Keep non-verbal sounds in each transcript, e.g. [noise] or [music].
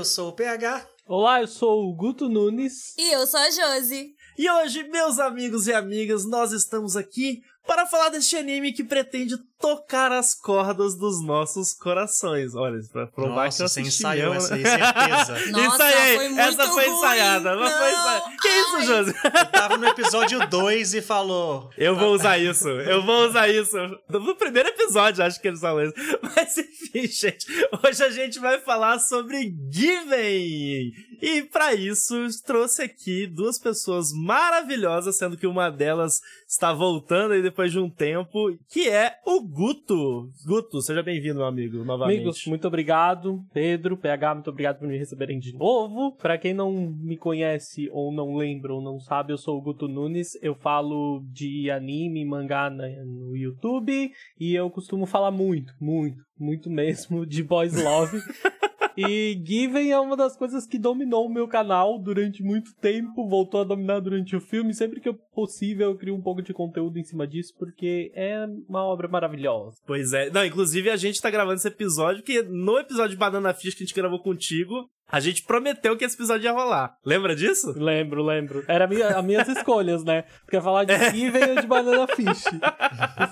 eu sou o PH. Olá, eu sou o Guto Nunes. E eu sou a Josi. E hoje, meus amigos e amigas, nós estamos aqui para falar deste anime que pretende tocar as cordas dos nossos corações. Olha, pra provar Nossa, que eu você ensaiou mesmo, essa aí, certeza. [laughs] Nossa, isso aí, foi muito essa foi ruim. ensaiada. Não. foi ensaiada. Que isso, Ai. Josi? Eu tava no episódio 2 e falou. Eu vou usar isso, eu vou usar isso. No primeiro episódio, acho que eles falam isso. [laughs] Mas enfim, gente, hoje a gente vai falar sobre Given. E pra isso, trouxe aqui duas pessoas maravilhosas, sendo que uma delas está voltando aí depois de um tempo, que é o Guto. Guto, seja bem-vindo, meu amigo, novamente. Amigos, muito obrigado. Pedro, PH, muito obrigado por me receberem de novo. Pra quem não me conhece, ou não lembra, ou não sabe, eu sou o Guto Nunes. Eu falo de anime, mangá no YouTube. E eu costumo falar muito, muito, muito mesmo de Boys Love. [laughs] E Given é uma das coisas que dominou o meu canal durante muito tempo, voltou a dominar durante o filme. Sempre que possível, eu crio um pouco de conteúdo em cima disso, porque é uma obra maravilhosa. Pois é. Não, inclusive a gente tá gravando esse episódio, porque no episódio de Banana Fish que a gente gravou contigo, a gente prometeu que esse episódio ia rolar. Lembra disso? Lembro, lembro. Era a minha, as minhas [laughs] escolhas, né? Porque falar de Given ou de [laughs] Banana Fish.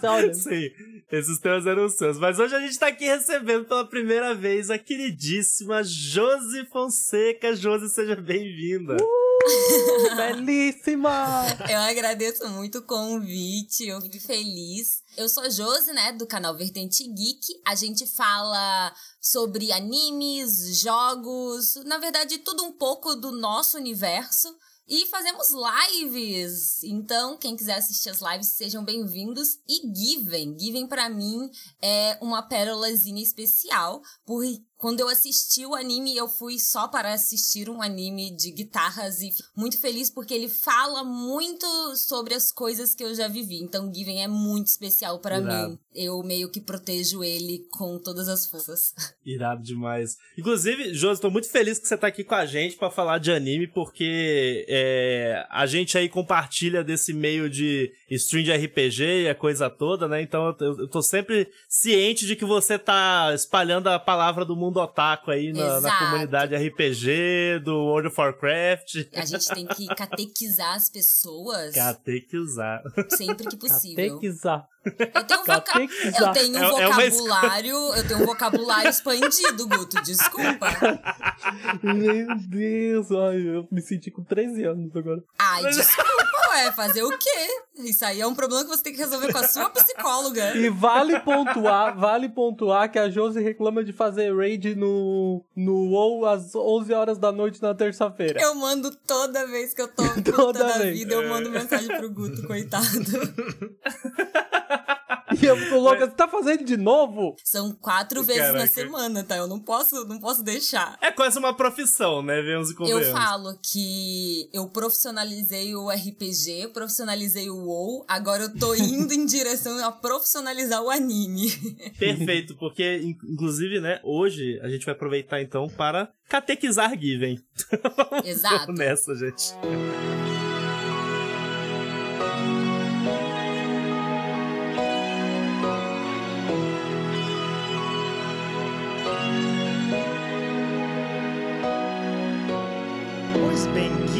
Olha, Sim, esses temas eram os seus. Mas hoje a gente tá aqui recebendo pela primeira vez a queridíssima Josi Fonseca. Josi, seja bem-vinda. [laughs] belíssima! Eu agradeço muito o convite, eu fico feliz. Eu sou Josi, né, do canal Vertente Geek. A gente fala sobre animes, jogos, na verdade, tudo um pouco do nosso universo. E fazemos lives. Então, quem quiser assistir as lives, sejam bem-vindos. E Given. Given, pra mim, é uma pérolazinha especial. Porque quando eu assisti o anime, eu fui só para assistir um anime de guitarras. E muito feliz porque ele fala muito sobre as coisas que eu já vivi. Então, Given é muito especial pra Irado. mim. Eu meio que protejo ele com todas as forças. [laughs] Irado demais. Inclusive, Josi, tô muito feliz que você tá aqui com a gente pra falar de anime, porque é, a gente aí compartilha desse meio de stream de RPG e a coisa toda, né? Então eu, eu tô sempre ciente de que você tá espalhando a palavra do mundo otaku aí na, na comunidade RPG, do World of Warcraft. A gente tem que catequizar as pessoas usar. sempre que possível. Catequizar. Eu tenho, voca... Catequizar. eu tenho um É- é uma vocabulário, eu tenho um vocabulário expandido, Guto, desculpa. Meu Deus, ai, eu me senti com 13 anos agora. Ai, desculpa, ué, fazer o quê? Isso aí é um problema que você tem que resolver com a sua psicóloga. E vale pontuar, vale pontuar que a Josi reclama de fazer raid no, no WoW às 11 horas da noite na terça-feira. Eu mando toda vez que eu tô [laughs] Toda da vez. vida, eu mando mensagem pro Guto, coitado. [laughs] E eu fico louca, você tá fazendo de novo? São quatro vezes na Caraca. semana, tá? Eu não posso, não posso deixar. É quase uma profissão, né? Vemos e Eu convenhamos. falo que eu profissionalizei o RPG, profissionalizei o WoW, agora eu tô indo em [laughs] direção a profissionalizar o anime. Perfeito, porque, in- inclusive, né, hoje a gente vai aproveitar então para catequizar Given. [laughs] Exato. Vamos nessa, gente.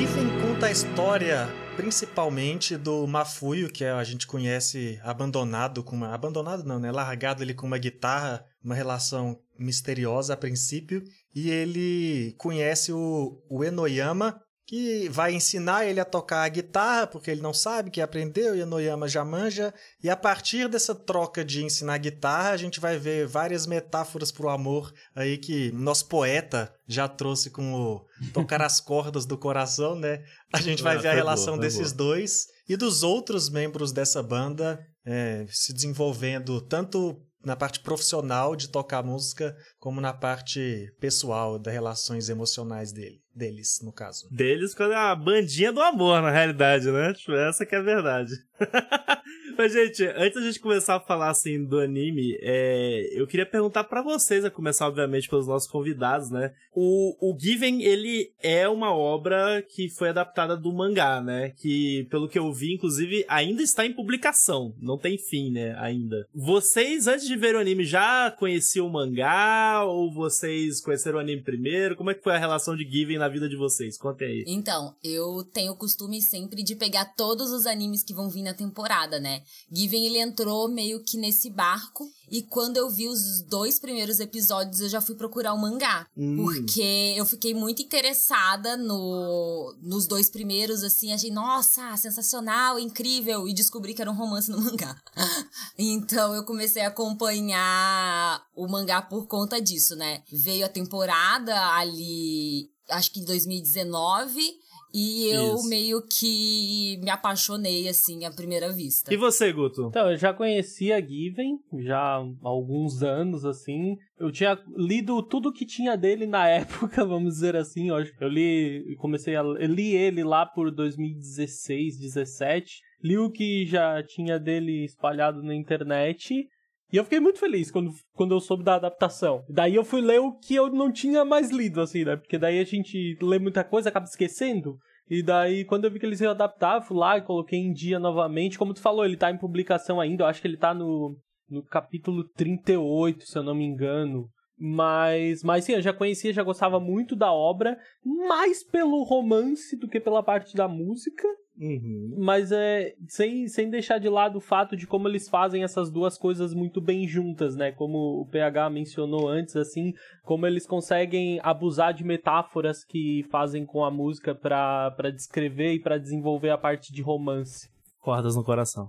Giffen conta a história principalmente do Mafuio, que a gente conhece abandonado com uma. Abandonado não, né? Largado ele com uma guitarra, uma relação misteriosa a princípio. E ele conhece o, o Enoyama, que vai ensinar ele a tocar a guitarra, porque ele não sabe que aprendeu, e Enoyama já manja. E a partir dessa troca de ensinar guitarra, a gente vai ver várias metáforas pro amor aí que nosso poeta já trouxe com o tocar as [laughs] cordas do coração, né? A gente vai Ah, ver a relação boa, desses dois e dos outros membros dessa banda é, se desenvolvendo tanto na parte profissional de tocar música, como na parte pessoal, das relações emocionais dele, deles, no caso. Deles quando é a bandinha do amor, na realidade, né? Tipo, essa que é a verdade. [laughs] Mas, gente, antes da gente começar a falar, assim, do anime, é... eu queria perguntar para vocês, a começar, obviamente, pelos nossos convidados, né? O, o Given, ele é uma obra que foi adaptada do mangá, né? Que, pelo que eu vi, inclusive, ainda está em publicação. Não tem fim, né? Ainda. Vocês, antes de ver o anime, já conheciam o mangá? Ou vocês conheceram o anime primeiro? Como é que foi a relação de Given na vida de vocês? Contem aí. Então, eu tenho o costume sempre de pegar todos os animes que vão vir na temporada, né? Given, ele entrou meio que nesse barco. E quando eu vi os dois primeiros episódios, eu já fui procurar o mangá. Hum. Porque eu fiquei muito interessada no, nos dois primeiros, assim. Achei, nossa, sensacional, incrível. E descobri que era um romance no mangá. [laughs] então eu comecei a acompanhar o mangá por conta disso, né? Veio a temporada ali, acho que em 2019. E eu Isso. meio que me apaixonei, assim, à primeira vista. E você, Guto? Então, eu já conhecia Given, já há alguns anos, assim. Eu tinha lido tudo que tinha dele na [laughs] época, vamos dizer assim. Eu, acho- eu li, comecei a eu li ele lá por 2016, 17. Li o que já tinha dele espalhado na internet. E eu fiquei muito feliz quando, quando eu soube da adaptação. Daí eu fui ler o que eu não tinha mais lido, assim, né? Porque daí a gente lê muita coisa, acaba esquecendo. E daí, quando eu vi que eles iam adaptar, eu fui lá e coloquei em dia novamente. Como tu falou, ele tá em publicação ainda. Eu acho que ele tá no, no capítulo 38, se eu não me engano. Mas, mas sim, eu já conhecia, já gostava muito da obra. Mais pelo romance do que pela parte da música. Uhum. Mas é sem, sem deixar de lado o fato de como eles fazem essas duas coisas muito bem juntas, né? Como o PH mencionou antes, assim, como eles conseguem abusar de metáforas que fazem com a música pra descrever e pra desenvolver a parte de romance. Cordas no coração.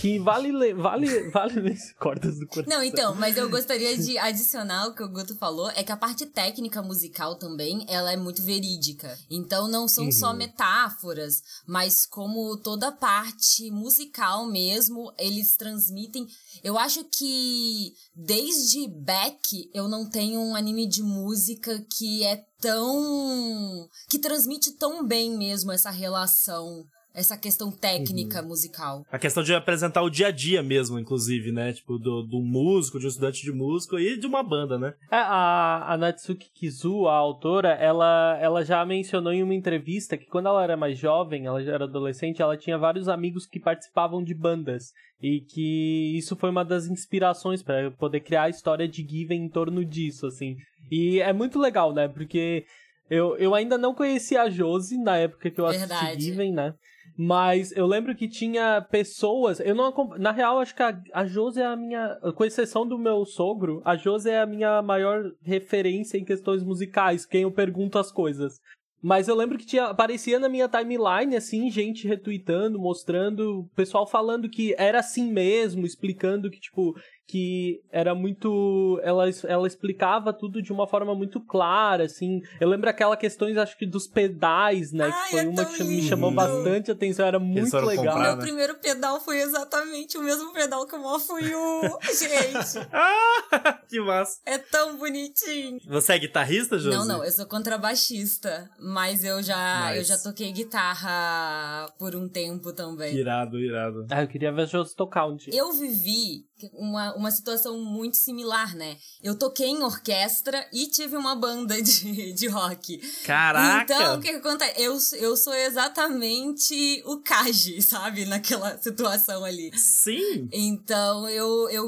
Que vale le- vale vale cordas do coração. Não, então, mas eu gostaria de adicionar o que o Guto falou, é que a parte técnica musical também, ela é muito verídica. Então não são só Uhum. metáforas, mas como toda parte musical mesmo, eles transmitem. Eu acho que desde Beck eu não tenho um anime de música que é tão que transmite tão bem mesmo essa relação, essa questão técnica musical. A questão de apresentar o dia a dia mesmo, inclusive, né? Tipo, do, do músico, de um estudante de músico e de uma banda, né? É, a, a Natsuki Kizu, a autora, ela, ela já mencionou em uma entrevista que quando ela era mais jovem, ela já era adolescente, ela tinha vários amigos que participavam de bandas. E que isso foi uma das inspirações para poder criar a história de Given em torno disso, assim. E é muito legal, né? Porque eu, eu ainda não conhecia a Josie na época que eu assisti Verdade. Given, né? Mas eu lembro que tinha pessoas. Eu não Na real, acho que a, a Josi é a minha. Com exceção do meu sogro, a Josi é a minha maior referência em questões musicais, quem eu pergunto as coisas. Mas eu lembro que tinha, aparecia na minha timeline, assim, gente retweetando, mostrando, pessoal falando que era assim mesmo, explicando que, tipo, que era muito. Ela, ela explicava tudo de uma forma muito clara, assim. Eu lembro aquela questões, acho que dos pedais, né? Ai, que foi é uma que me chamou lindo. bastante atenção, era muito legal. comprar, Meu né? primeiro pedal foi exatamente o mesmo pedal que o Mofuyu. [laughs] Gente, Ah, que massa. é tão bonitinho. Você é guitarrista, Josi? Não, não, eu sou contrabaixista, mas eu já, eu Nice. já toquei guitarra por um tempo também. Irado, irado. Ah, eu queria ver a Josi tocar um dia. Eu vivi uma, uma situação muito similar, né? Eu toquei em orquestra e tive uma banda de, [laughs] de rock. Caraca! Então, o que, acontece? Eu, eu sou exatamente o Kaji, sabe? Naquela situação ali. Sim! Então eu, eu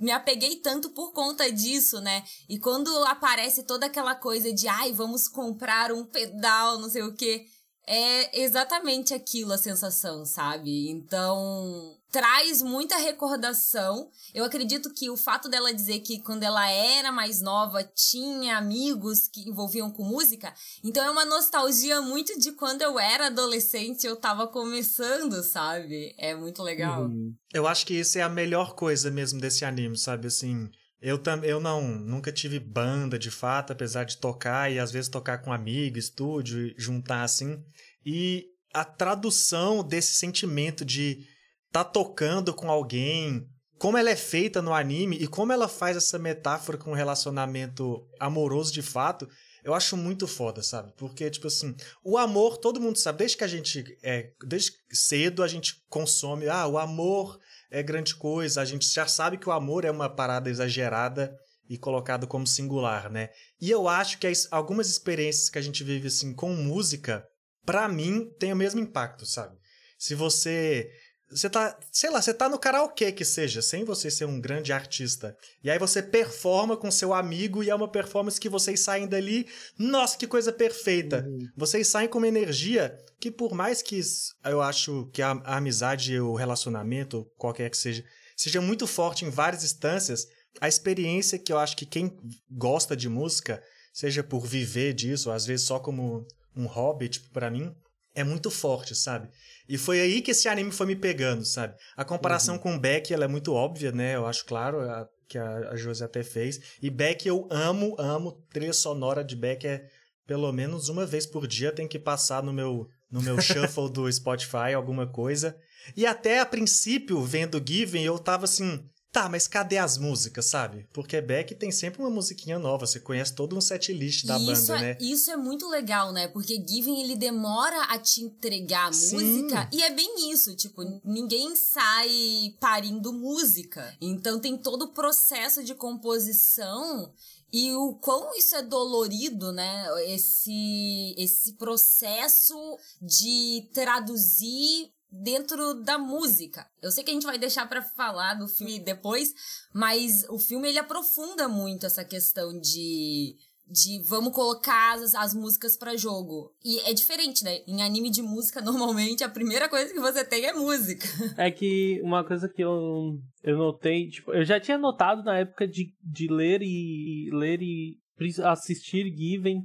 me apeguei tanto por conta disso, né? E quando aparece toda aquela coisa de ai, vamos comprar um pedal, não sei o quê. É exatamente aquilo a sensação, sabe? Então, traz muita recordação. Eu acredito que o fato dela dizer que quando ela era mais nova tinha amigos que envolviam com música, então é uma nostalgia muito de quando eu era adolescente, eu tava começando, sabe? É muito legal. Uhum. Eu acho que isso é a melhor coisa mesmo desse anime, sabe? Assim, eu, tam, eu não nunca tive banda de fato, apesar de tocar e às vezes tocar com amigo, estúdio, juntar assim. E a tradução desse sentimento de tá tocando com alguém, como ela é feita no anime e como ela faz essa metáfora com um relacionamento amoroso de fato, eu acho muito foda, sabe? Porque, tipo assim, o amor, todo mundo sabe, desde que a gente, é, desde cedo a gente consome, ah, o amor é grande coisa, a gente já sabe que o amor é uma parada exagerada e colocada como singular, né? E eu acho que as, algumas experiências que a gente vive assim com música, para mim, tem o mesmo impacto, sabe? Se você você tá, sei lá, você tá no karaokê que seja, sem você ser um grande artista. E aí você performa com seu amigo e é uma performance que vocês saem dali, nossa, que coisa perfeita. Uhum. Vocês saem com uma energia que por mais que eu acho que a, a amizade, o relacionamento, qualquer que seja, seja muito forte em várias instâncias, a experiência que eu acho que quem gosta de música, seja por viver disso, às vezes só como um hobby, tipo, para mim, é muito forte, sabe? E foi aí que esse anime foi me pegando, sabe? A comparação uhum. com Beck, ela é muito óbvia, né? Eu acho claro a, que a, a Josi até fez. E Beck eu amo, amo. Trilha sonora de Beck é pelo menos uma vez por dia tem que passar no meu no meu [laughs] shuffle do Spotify alguma coisa. E até a princípio, vendo Given, eu tava assim, Tá, mas cadê as músicas, sabe? Porque Beck tem sempre uma musiquinha nova, você conhece todo um set list da isso banda, é, né? Isso é muito legal, né? Porque Given ele demora a te entregar a música e é bem isso, tipo, ninguém sai parindo música. Então tem todo o processo de composição e o quão isso é dolorido, né? Esse, esse processo de traduzir dentro da música. Eu sei que a gente vai deixar para falar do filme depois, mas o filme ele aprofunda muito essa questão de de vamos colocar as, as músicas para jogo. E é diferente, né? Em anime de música, [laughs] normalmente, a primeira coisa que você tem é música. É que uma coisa que eu, eu notei, tipo, eu já tinha notado na época de, de ler e ler e assistir Given,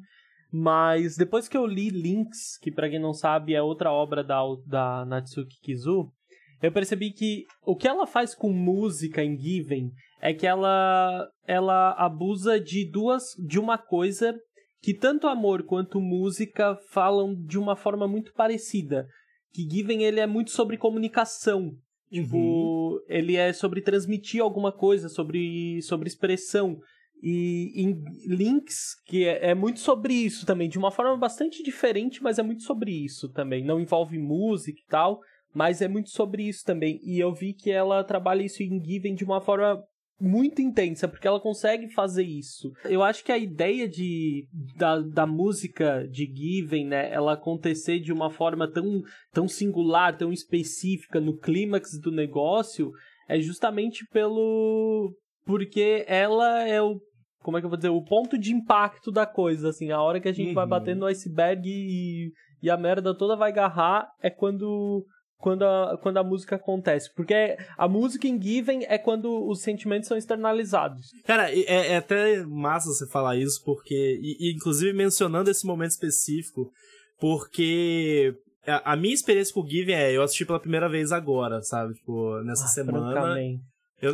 mas depois que eu li Links, que para quem não sabe é outra obra da, da Natsuki Kizu, eu percebi que o que ela faz com música em Given é que ela ela abusa de duas de uma coisa que tanto amor quanto música falam de uma forma muito parecida. Que Given ele é muito sobre comunicação. Tipo, uhum. ele é sobre transmitir alguma coisa, sobre, sobre expressão. E em Links, que é, é, muito sobre isso também, de uma forma bastante diferente, mas é muito sobre isso também. Não envolve música e tal, mas é muito sobre isso também. E eu vi que ela trabalha isso em Given de uma forma muito intensa, porque ela consegue fazer isso. Eu acho que a ideia de, da, da música de Given, né, ela acontecer de uma forma tão, tão singular, tão específica no clímax do negócio, é justamente pelo porque ela é o como é que eu vou dizer, o ponto de impacto da coisa, assim, a hora que a gente uhum. vai bater no iceberg e, e a merda toda vai agarrar é quando quando a, quando a música acontece. Porque a música em Given é quando os sentimentos são externalizados. Cara, é, é até massa você falar isso, porque. E, e, inclusive mencionando esse momento específico, porque. A, a minha experiência com o Given é, eu assisti pela primeira vez agora, sabe? Tipo, nessa ah, semana. Eu...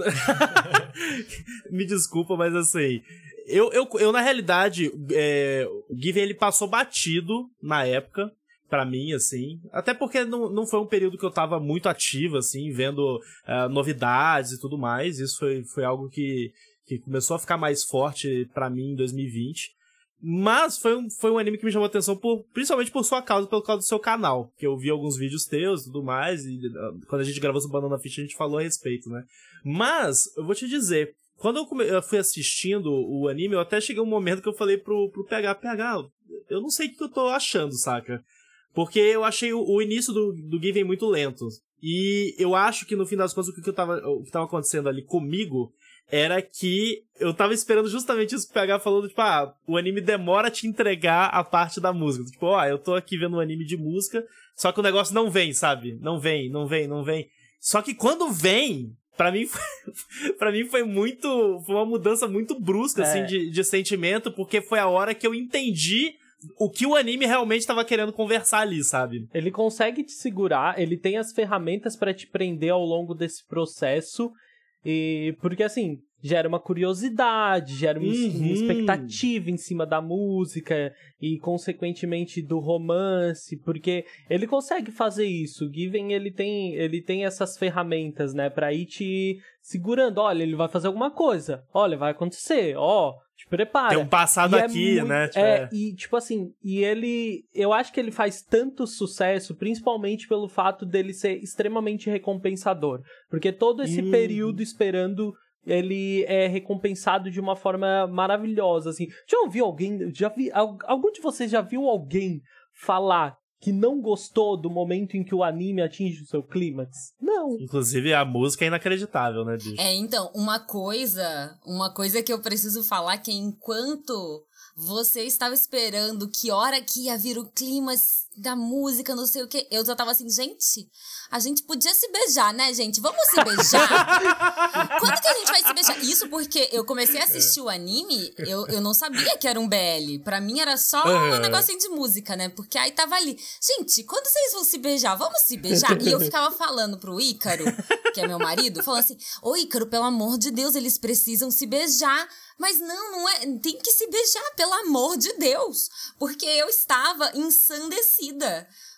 [laughs] Me desculpa, mas assim. Eu, eu, eu na realidade, é, o Given ele passou batido na época, para mim, assim. Até porque não, não foi um período que eu tava muito ativo, assim, vendo uh, novidades e tudo mais. Isso foi, foi algo que, que começou a ficar mais forte para mim em 2020. Mas foi um, foi um anime que me chamou a atenção, por, principalmente por sua causa, pelo causa do seu canal. Que eu vi alguns vídeos teus e tudo mais, e uh, quando a gente gravou esse Banana Fish, a gente falou a respeito, né? Mas, eu vou te dizer, quando eu, come, eu fui assistindo o anime, eu até cheguei um momento que eu falei pro, pro PH, PH, eu não sei o que eu tô achando, saca? Porque eu achei o, o início do, do Given muito lento. E eu acho que no fim das contas o que, eu tava, o que tava acontecendo ali comigo era que eu tava esperando justamente isso pegar falando, tipo, ah, o anime demora a te entregar a parte da música. Tipo, ó, oh, eu tô aqui vendo um anime de música, só que o negócio não vem, sabe? Não vem, não vem, não vem. Só que quando vem, para mim foi, [laughs] para mim foi muito foi uma mudança muito brusca assim, é. assim de, de sentimento porque foi a hora que eu entendi o que o anime realmente estava querendo conversar ali, sabe? Ele consegue te segurar, ele tem as ferramentas para te prender ao longo desse processo e porque assim, gera uma curiosidade, gera uma, Uhum. uma expectativa em cima da música e, consequentemente, do romance, porque ele consegue fazer isso. O Given, ele tem, ele tem essas ferramentas, né, pra ir te segurando. Olha, ele vai fazer alguma coisa. Olha, vai acontecer. Ó, te prepara. Tem um passado E é aqui, muito- né? Tipo, é, é. e tipo assim, e ele. Eu acho que ele faz tanto sucesso, principalmente pelo fato dele ser extremamente recompensador. Porque todo esse Hum. período esperando. Ele é recompensado de uma forma maravilhosa, assim. Já ouviu alguém, já vi, al- algum de vocês já viu alguém falar que não gostou do momento em que o anime atinge o seu clímax? Não. Inclusive, a música é inacreditável, né, bicho? É, então, uma coisa, uma coisa que eu preciso falar que é enquanto você estava esperando que hora que ia vir o clima da música, não sei o que, eu já tava assim, gente, a gente podia se beijar, né, gente? Vamos se beijar? [laughs] Quando que a gente vai se beijar? Isso porque eu comecei a assistir o anime, eu, eu não sabia que era um BL. Pra mim era só um negocinho de música, né? Porque aí tava ali, gente, quando vocês vão se beijar? Vamos se beijar? E eu ficava falando pro Ícaro, que é meu marido, falando assim: Ô Ícaro, pelo amor de Deus, eles precisam se beijar. Mas não, não é. Tem que se beijar, pelo amor de Deus. Porque eu estava ensandecida.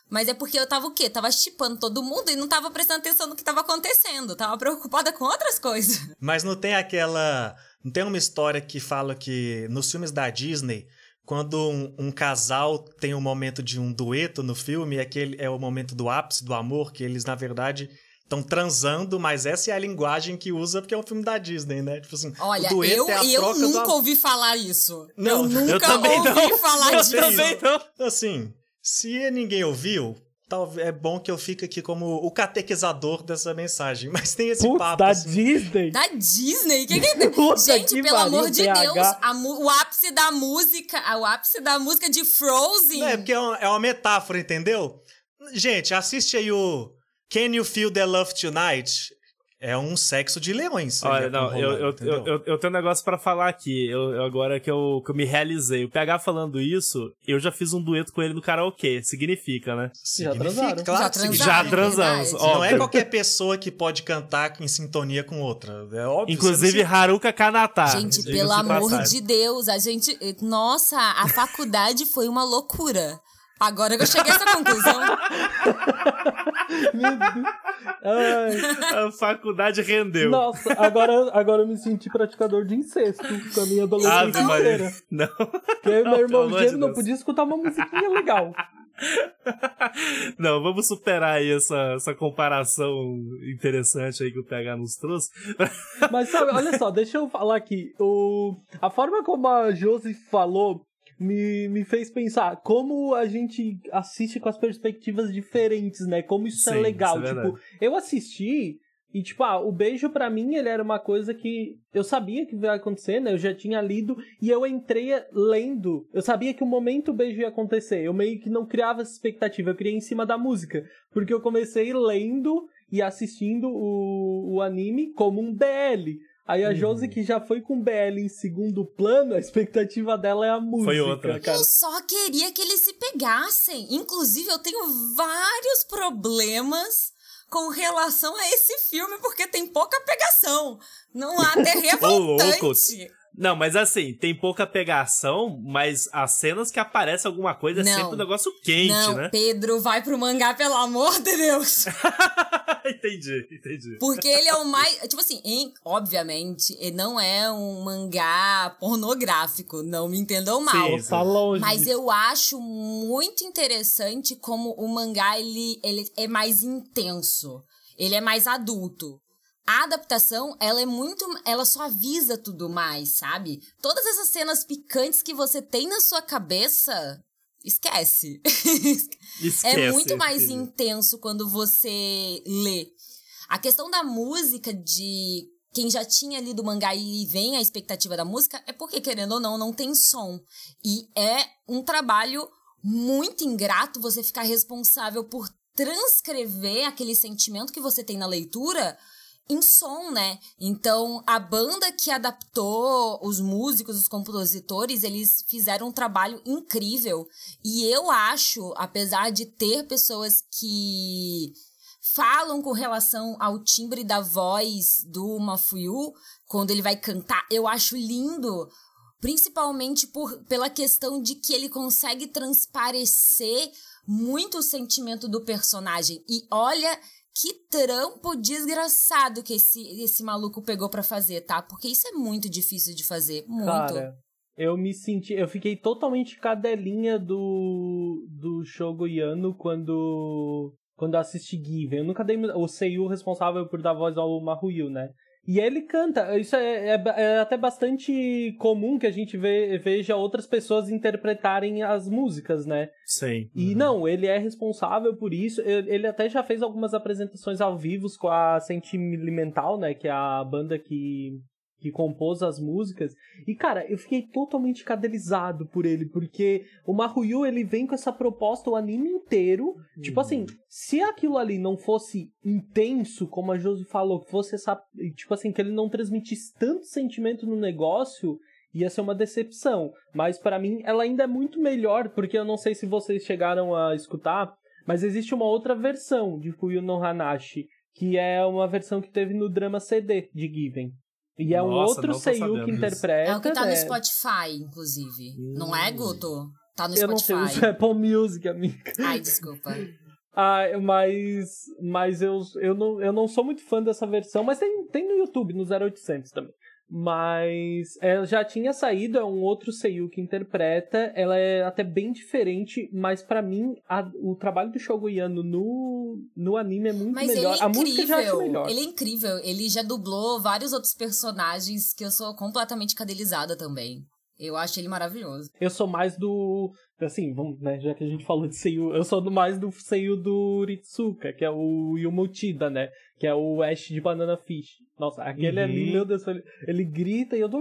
Mas é porque eu tava o quê? Tava chipando todo mundo e não tava prestando atenção no que tava acontecendo. Tava preocupada com outras coisas. [laughs] Mas não tem aquela. Não tem uma história que fala que nos filmes da Disney, quando um, um casal tem um momento de um dueto no filme, aquele é o momento do ápice do amor, que eles, na verdade, estão transando, mas essa é a linguagem que usa porque é um filme da Disney, né? Tipo assim, Olha, o dueto eu, é a eu troca do nunca amor. ouvi falar isso. Não, eu eu nunca também ouvi não. falar Eu disso. também não. Assim, se ninguém ouviu, talvez é bom que eu fique aqui como o catequizador dessa mensagem. Mas tem esse Putz, papo da assim. Disney. Da Disney? Que que é? [laughs] Puta Gente, que pelo amor de PH. Deus, a o ápice da música, o ápice da música de Frozen. Não, é porque é uma, é uma metáfora, entendeu? Gente, assiste aí o Can You Feel the Love Tonight? É um sexo de leões. Olha, não, eu, eu, eu, eu, eu tenho um negócio pra falar aqui. Eu, eu- agora que eu, que eu me realizei. O PH falando isso, eu já fiz um dueto com ele no karaokê. Significa, né? Significa, transaram. claro Já. Já transamos, ó. Não é qualquer pessoa que pode cantar em sintonia com outra. É óbvio. Inclusive não Haruka Kanata. Gente, pelo amor passagem. de Deus, a gente. Nossa, a faculdade foi uma loucura. Agora que eu cheguei a essa conclusão. [laughs] Meu Deus. Ai. A faculdade rendeu. Nossa, agora, agora eu me senti praticador de incesto com a minha adolescência Maria. inteira. Não. Porque e meu Não, irmão amor de gêmeo não podia escutar uma musiquinha legal. Não, vamos superar aí essa, essa comparação interessante aí que o PH nos trouxe. Mas sabe, olha só, deixa eu falar aqui. O, a forma como a Josi falou me, me fez pensar como a gente assiste com as perspectivas diferentes, né? Como isso é Sim, legal. isso é tipo, eu assisti e, tipo, ah, o beijo pra mim ele era uma coisa que eu sabia que ia acontecer, né? Eu já tinha lido e eu entrei lendo. Eu sabia que o momento o beijo ia acontecer. Eu meio que não criava essa expectativa, eu criei em cima da música. Porque eu comecei lendo e assistindo o, o anime como um BL. Aí a Uhum. Josi, que já foi com BL em segundo plano, a expectativa dela é a música. outra. Cara. Eu só queria que eles se pegassem. Inclusive, eu tenho vários problemas com relação a esse filme, porque tem pouca pegação. Não há até [laughs] Ô, louco. Não, mas assim, tem pouca pegação, mas as cenas que aparece alguma coisa é Não. sempre um negócio quente, Não, né? Pedro, vai pro mangá, pelo amor de Deus. [laughs] entendi, entendi. Porque ele é o mais. Tipo assim, em- obviamente, ele não é um mangá pornográfico, não me entendam mal. Sim, sim. Tá longe. Mas eu acho muito interessante como o mangá ele, ele é mais intenso. Ele é mais adulto. A adaptação, ela é muito. Ela suaviza tudo mais, sabe? Todas essas cenas picantes que você tem na sua cabeça. Esquece. [laughs] Esquece. É muito mais intenso quando você lê. A questão da música, de quem já tinha lido o mangá e vem a expectativa da música, é porque, querendo ou não, não tem som. E é um trabalho muito ingrato você ficar responsável por transcrever aquele sentimento que você tem na leitura em som, né? Então, a banda que adaptou, os músicos, os compositores, eles fizeram um trabalho incrível. E eu acho, apesar de ter pessoas que falam com relação ao timbre da voz do Mafuyu quando ele vai cantar. Eu acho lindo, principalmente por, pela questão de que ele consegue transparecer muito o sentimento do personagem. E olha que trampo desgraçado que esse, esse maluco pegou para fazer, tá? Porque isso é muito difícil de fazer. Muito. Cara, eu me senti. Eu fiquei totalmente cadelinha do. do Shogoyano quando. Quando assisti Given. Eu nunca dei. O Seiyu responsável por dar voz ao Mahuyu, né? E ele canta. Isso é, é, é, até bastante comum que a gente vê, veja outras pessoas interpretarem as músicas, né? Sim. E uhum. não, ele é responsável por isso. Ele até já fez algumas apresentações ao vivo com a Sentimental, né? Que é a banda que que compôs as músicas. E, cara, eu fiquei totalmente cadelizado por ele, porque o Mahuyu, ele vem com essa proposta o anime inteiro. Uhum. Tipo assim, se aquilo ali não fosse intenso, como a Josi falou, que fosse essa. Tipo assim, que ele não transmitisse tanto sentimento no negócio, ia ser uma decepção. Mas para mim, ela ainda é muito melhor, porque eu não sei se vocês chegaram a escutar, mas existe uma outra versão de Fuyu no Hanashi, que é uma versão que teve no drama CD de Given. E é Nossa, um outro Seiyu que interpreta. É o que tá no né? Spotify, inclusive. Hum. Não é, Guto? Tá no eu Spotify. Eu não sei, Apple Music, amiga. Ai, desculpa. Ah, mas mas eu, eu, não, eu não sou muito fã dessa versão, mas tem, tem no YouTube, no 0800 também. Mas ela já tinha saído, é um outro Seiyu que interpreta. Ela é até bem diferente, mas para mim a, o trabalho do Shogoyano no, no anime é muito mas melhor. É a música já acho melhor. Ele é incrível. Ele já dublou vários outros personagens que eu sou completamente cadelizada também. Eu acho ele maravilhoso. Eu sou mais do. Assim, vamos, né? Já que a gente falou de Seiyu, eu sou do mais do Seiyu do Ritsuka, que é o Yumotida, né? Que é o Ash de Banana Fish. Nossa, aquele uhum. ali, meu Deus, ele, ele grita e eu tô.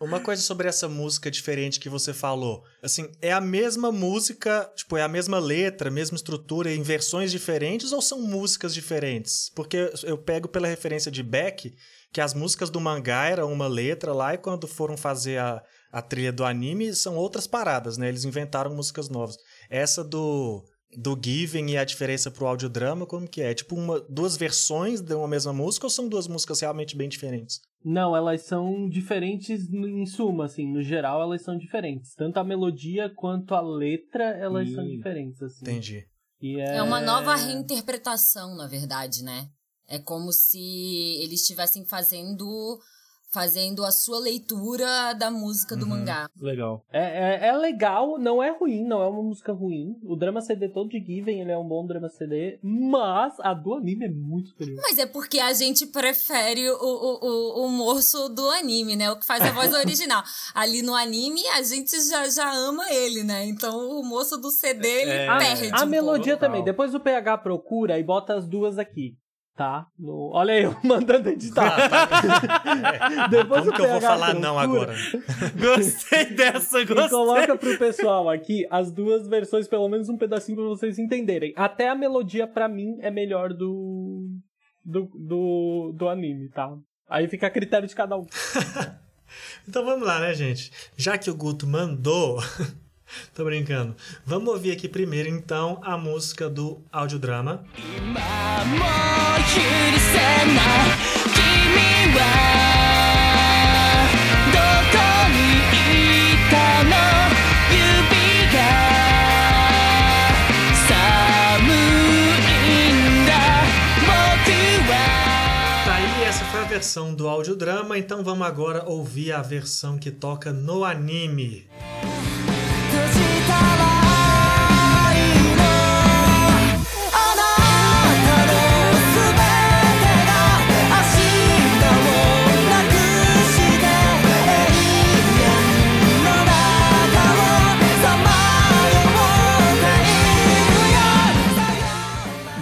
Uma coisa sobre essa música diferente que você falou. Assim, é a mesma música, tipo, é a mesma letra, mesma estrutura, em versões diferentes ou são músicas diferentes? Porque eu pego pela referência de Beck que as músicas do mangá eram uma letra lá e quando foram fazer a, a trilha do anime são outras paradas, né? Eles inventaram músicas novas. Essa do do Given e a diferença pro audiodrama, como que é? Tipo uma, duas versões de uma mesma música ou são duas músicas realmente bem diferentes? Não, elas são diferentes em suma, assim, no geral elas são diferentes. Tanto a melodia quanto a letra, elas são diferentes, assim. Entendi. É... é... uma nova reinterpretação, na verdade, né? É como se eles estivessem fazendo fazendo a sua leitura da música do uhum, mangá. Legal. É, é, é, legal, não é ruim, não é uma música ruim. O drama CD todo de Given, ele é um bom drama CD, mas a do anime é muito superior. Mas é porque a gente prefere o, o, o, o moço do anime, né? O que faz a voz [laughs] original. Ali no anime, a gente já, já ama ele, né? Então o moço do CD, ele é, perde. A, a um melodia pouco. também. Depois o PH procura e bota as duas aqui tá? No... Olha aí, eu [laughs] mandando editar. Ah, tá. [laughs] Depois Como que eu vou falar não agora? [laughs] gostei dessa, gostei. E coloca pro pessoal aqui as duas versões, pelo menos um pedacinho pra vocês entenderem. Até a melodia, pra mim, é melhor do, do, do, do anime, tá? Aí fica a critério de cada um. então vamos lá, né, gente? Já que o Guto mandou... [laughs] Tô brincando. Vamos ouvir aqui primeiro, então, a música do audiodrama. Tá versão do audiodrama, então vamos agora ouvir a versão que toca no anime.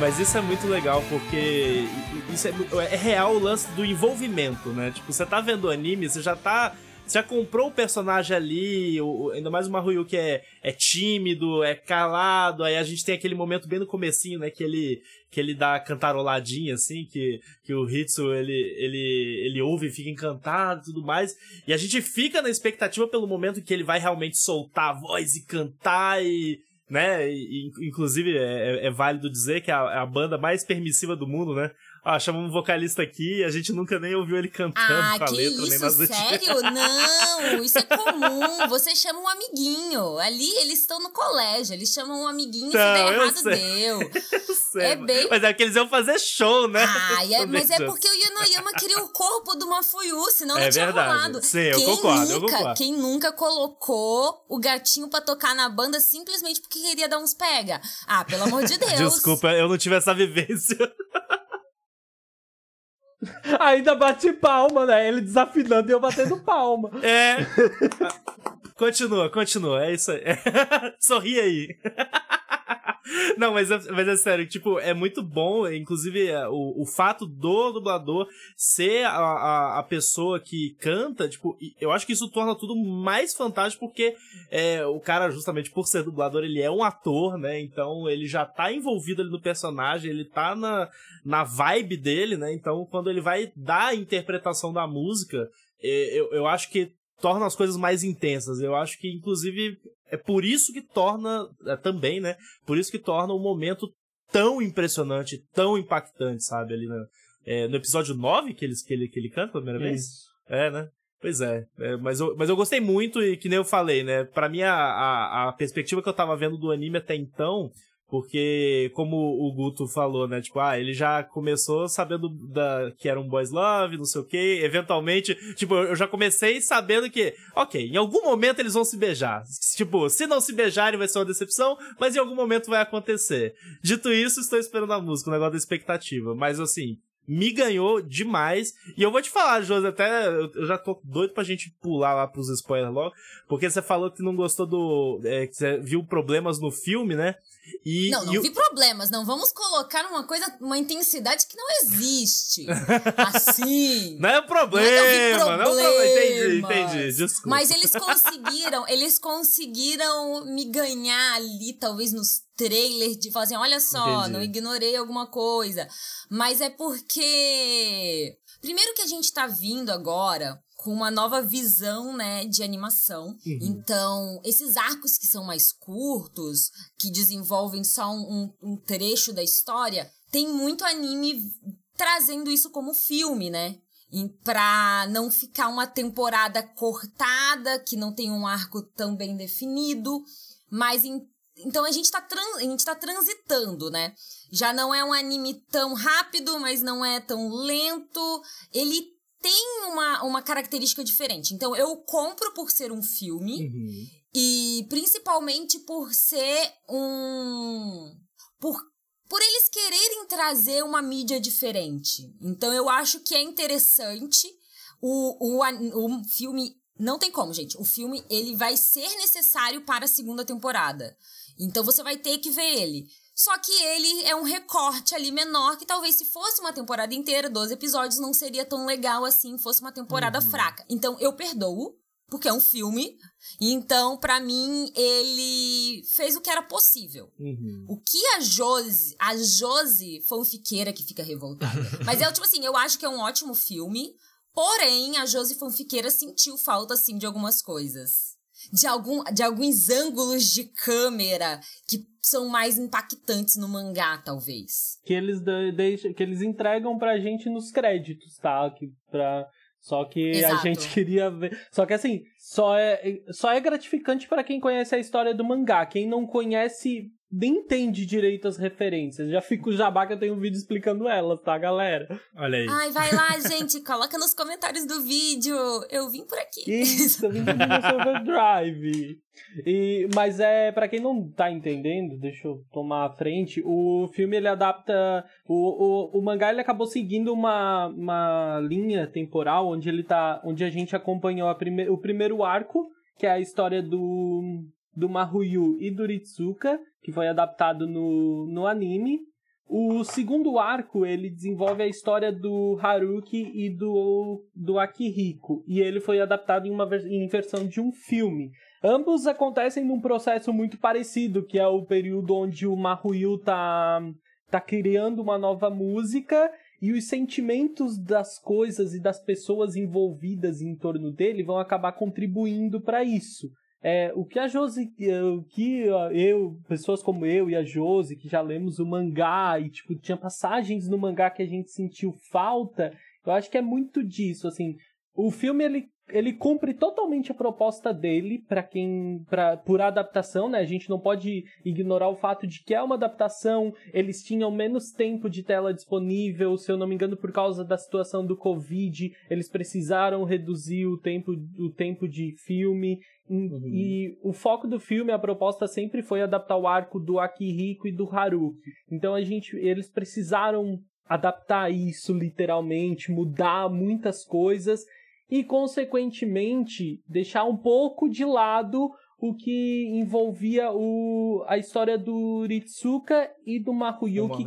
Mas isso é muito legal, porque isso é, é real o lance do envolvimento, né? Tipo, você tá vendo o anime, você já tá já comprou o personagem ali, ainda mais o Maruyu que é, é tímido, é calado, aí a gente tem aquele momento bem no comecinho, né, que ele, que ele dá cantaroladinha, assim, que, que o Hitsu, ele, ele, ele ouve e fica encantado e tudo mais, e a gente fica na expectativa pelo momento que ele vai realmente soltar a voz e cantar e... né? E, inclusive, é, é, válido dizer que é a, é a banda mais permissiva do mundo, né? Ah, chamamos um vocalista aqui e a gente nunca nem ouviu ele cantando ah, com a letra, isso? nem nada Sério? [laughs] Não, isso é comum. Você chama um amiguinho. Ali eles estão no colégio, eles chamam um amiguinho, Não, se der errado, sei. deu. [laughs] Eu sei, é bem... Mas é que eles iam fazer show, né? Ah, [laughs] é, mas é porque o Yanoyama queria o corpo do Mafuyu, senão é não tinha verdade. rolado. Sim, eu quem concordo, nunca, eu concordo. Quem nunca colocou o gatinho pra tocar na banda simplesmente porque queria dar uns pega? Ah, pelo amor de Deus. Desculpa, eu não tive essa vivência. [laughs] Ainda bate palma, né? Ele desafinando e eu batendo palma. É. continua, continua. É isso aí. [laughs] Sorri aí. [laughs] [laughs] Não, mas é, mas é sério, tipo, é muito bom, inclusive é, o, o fato do dublador ser a, a, a, pessoa que canta, tipo, eu acho que isso torna tudo mais fantástico porque é, o cara, justamente por ser dublador, ele é um ator, né? Então ele já tá envolvido ali no personagem, ele tá na, na vibe dele, né? Então quando ele vai dar a interpretação da música, é, eu, eu acho que torna as coisas mais intensas. Eu acho que, inclusive, é por isso que torna, é, também, né? Por isso que torna o momento tão impressionante, tão impactante, sabe? Ali no, é, no episódio 9 que ele, que, ele, que ele canta pela primeira vez. Isso. É, né? Pois é, é, mas, eu, mas eu gostei muito e que nem eu falei, né? Pra mim, a, a, a perspectiva que eu tava vendo do anime até então porque, como o Guto falou, né? Tipo, ah, ele já começou sabendo da, que era um boys love, não sei o quê. Eventualmente, tipo, eu já comecei sabendo que, ok, em algum momento eles vão se beijar. Tipo, se não se beijarem vai ser uma decepção, mas em algum momento vai acontecer. Dito isso, estou esperando a música, o negócio da expectativa. Mas assim, me ganhou demais. E eu vou te falar, Josi, até eu já tô doido pra gente pular lá pros spoilers logo, porque você falou que não gostou do. É, que você viu problemas no filme, né? E, não, não e vi o... problemas. Não vamos colocar uma coisa, uma intensidade que não existe. [laughs] assim. Não é problema. Não é, não é problema. Entendi, entendi. Desculpa. Mas eles conseguiram, eles conseguiram me ganhar ali, talvez nos trailers, de falar assim: olha só, entendi. não ignorei alguma coisa. Mas é porque. Primeiro que a gente tá vindo agora com uma nova visão, né, de animação. Uhum. Então, esses arcos que são mais curtos, que desenvolvem só um, um, trecho da história, tem muito anime trazendo isso como filme, né? Pra não ficar uma temporada cortada, que não tem um arco tão bem definido, mas em então a gente, tá a gente tá transitando, né? Já não é um anime tão rápido, mas não é tão lento. Ele tem uma, uma característica diferente. Então, eu compro por ser um filme uhum. e principalmente por ser um. Por, por eles quererem trazer uma mídia diferente. Então, eu acho que é interessante. O, o, o filme. Não tem como, gente. O filme ele vai ser necessário para a segunda temporada. Então você vai ter que ver ele. Só que ele é um recorte ali menor, que talvez se fosse uma temporada inteira, 12 episódios, não seria tão legal assim, fosse uma temporada uhum. fraca. Então eu perdoo, porque é um filme. Então, para mim, ele fez o que era possível. Uhum. O que a Josi, a Josi fanfiqueira que fica revoltada. [laughs] Mas é tipo assim, eu acho que é um ótimo filme. Porém, a Josi fanfiqueira sentiu falta, assim, de algumas coisas de, algum, de alguns ângulos de câmera que são mais impactantes no mangá, talvez. Que eles deixam, que eles entregam pra gente nos créditos, tá? Que pra, só que Exato. a gente [laughs] queria ver. Só que assim, só é, só é gratificante para quem conhece a história do mangá. Quem não conhece nem entende direito as referências. Já fico jabá que eu tenho um vídeo explicando elas, tá, galera? Olha aí. Ai, vai lá, gente, coloca nos comentários do vídeo. Eu vim por aqui. Isso, eu vim por Overdrive. E, mas é, para quem não tá entendendo, deixa eu tomar a frente, o filme ele adapta. O, o, o mangá ele acabou seguindo uma, uma linha temporal onde ele tá. onde a gente acompanhou a prime, o primeiro arco, que é a história do do Mahuyu e do Ritsuka, que foi adaptado no, no anime. O segundo arco, ele desenvolve a história do Haruki e do, do Akihiko, e ele foi adaptado em, uma em versão de um filme. Ambos acontecem num processo muito parecido, que é o período onde o Mahuyu tá, tá criando uma nova música e os sentimentos das coisas e das pessoas envolvidas em torno dele vão acabar contribuindo para isso. É, o que a Josi, o que eu, pessoas como eu e a Josi, que já lemos o mangá e, tipo, tinha passagens no mangá que a gente sentiu falta, eu acho que é muito disso, assim, o filme, ele ele cumpre totalmente a proposta dele para quem para por adaptação, né? A gente não pode ignorar o fato de que é uma adaptação, eles tinham menos tempo de tela disponível, se eu não me engano, por causa da situação do Covid, eles precisaram reduzir o tempo o tempo de filme. Uhum. E o foco do filme, a proposta sempre foi adaptar o arco do Akihiko e do Haruki. Então a gente eles precisaram adaptar isso literalmente, mudar muitas coisas e, consequentemente, deixar um pouco de lado o que envolvia o, a história do Ritsuka e do Mahuyu, que,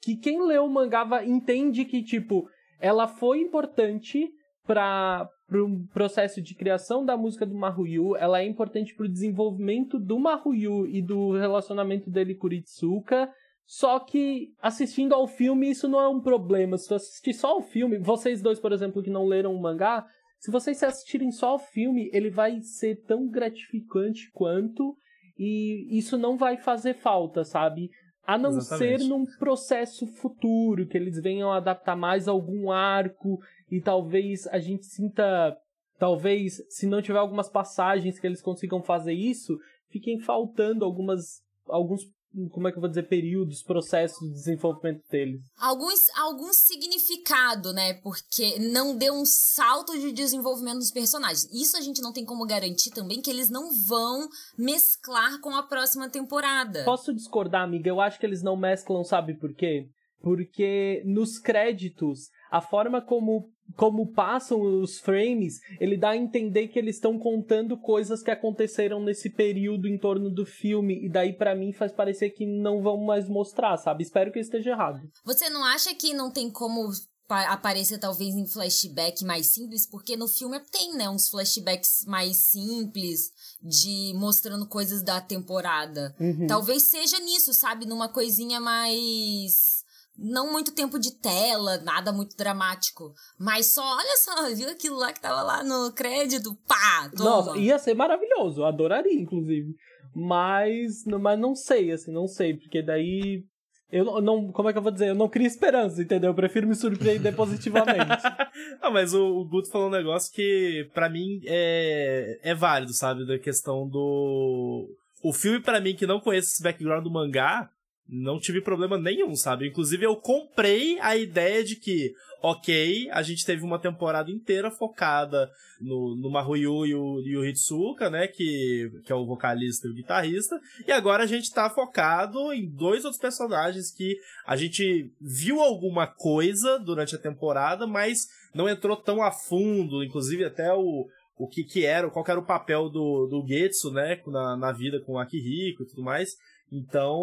que quem leu o mangá entende que, tipo, ela foi importante para o processo de criação da música do Mahuyu, ela é importante para o desenvolvimento do Mahuyu e do relacionamento dele com o Ritsuka, só que assistindo ao filme isso não é um problema. Se você assistir só o filme, vocês dois, por exemplo, que não leram o mangá, se vocês assistirem só o filme, ele vai ser tão gratificante quanto e isso não vai fazer falta, sabe? A não Exatamente. ser num processo futuro, que eles venham adaptar mais algum arco e talvez a gente sinta. Talvez, se não tiver algumas passagens que eles consigam fazer isso, fiquem faltando algumas alguns como é que eu vou dizer, períodos, processos de desenvolvimento deles. Alguns, algum significado, né? Porque não deu um salto de desenvolvimento dos personagens. Isso a gente não tem como garantir também que eles não vão mesclar com a próxima temporada. Posso discordar, amiga? Eu acho que eles não mesclam, sabe por quê? Porque nos créditos, a forma como como passam os frames, ele dá a entender que eles estão contando coisas que aconteceram nesse período em torno do filme e daí para mim faz parecer que não vão mais mostrar, sabe? Espero que eu esteja errado. Você não acha que não tem como aparecer talvez em flashback mais simples, porque no filme tem, né, uns flashbacks mais simples de mostrando coisas da temporada. Uhum. Talvez seja nisso, sabe, numa coisinha mais não muito tempo de tela, nada muito dramático. Mas só, olha só, [laughs] viu aquilo lá que tava lá no crédito? Pá! Toma. Nossa, ia ser maravilhoso, eu adoraria, inclusive. Mas, mas não sei, assim, não sei, porque daí. Eu não. Como é que eu vou dizer? Eu não crio esperança, entendeu? Eu prefiro me surpreender positivamente. [laughs] ah, mas o, o Guto falou um negócio que, para mim, é, é válido, sabe? Da questão do. O filme, para mim, que não conhece esse background do mangá, não tive problema nenhum, sabe? Inclusive, eu comprei a ideia de que, ok, a gente teve uma temporada inteira focada no, no Mahuyu e o, e o Hitsuka, né? Que, que é o vocalista e o guitarrista. E agora a gente tá focado em dois outros personagens que a gente viu alguma coisa durante a temporada, mas não entrou tão a fundo. Inclusive, até o, o que que era, qual que era o papel do, do Getsu, né, na, na vida com o Akihiko e tudo mais. Então,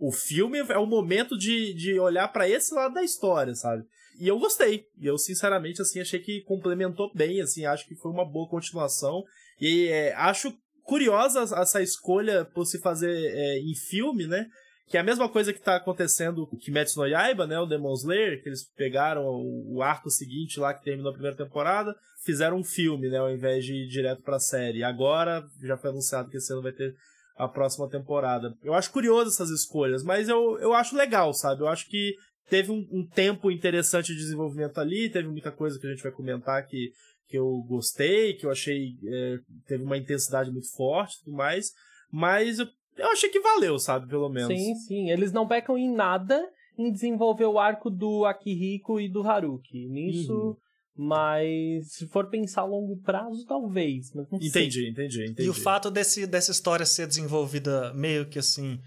o filme é o momento de, de olhar para esse lado da história, sabe? E eu gostei. E eu, sinceramente, assim, achei que complementou bem, assim, acho que foi uma boa continuação. E é, acho curiosa essa escolha por se fazer é, em filme, né? Que é a mesma coisa que tá acontecendo com Kimetsu no Yaiba, né? O Demon Slayer, que eles pegaram o, arco seguinte lá que terminou a primeira temporada, fizeram um filme, né? Ao invés de ir direto pra série. Agora, já foi anunciado que esse ano vai ter a próxima temporada. Eu acho curioso essas escolhas, mas eu, eu acho legal, sabe? Eu acho que teve um, um tempo interessante de desenvolvimento ali, teve muita coisa que a gente vai comentar que, que eu gostei, que eu achei é, teve uma intensidade muito forte e tudo mais, mas eu, eu achei que valeu, sabe? Pelo menos. Sim, sim. Eles não pecam em nada em desenvolver o arco do Akihiko e do Haruki. Nisso. Uhum. Mas se for pensar a longo prazo, talvez. Mas não entendi, sei. entendi, entendi. E o fato desse, dessa história ser desenvolvida meio que assim.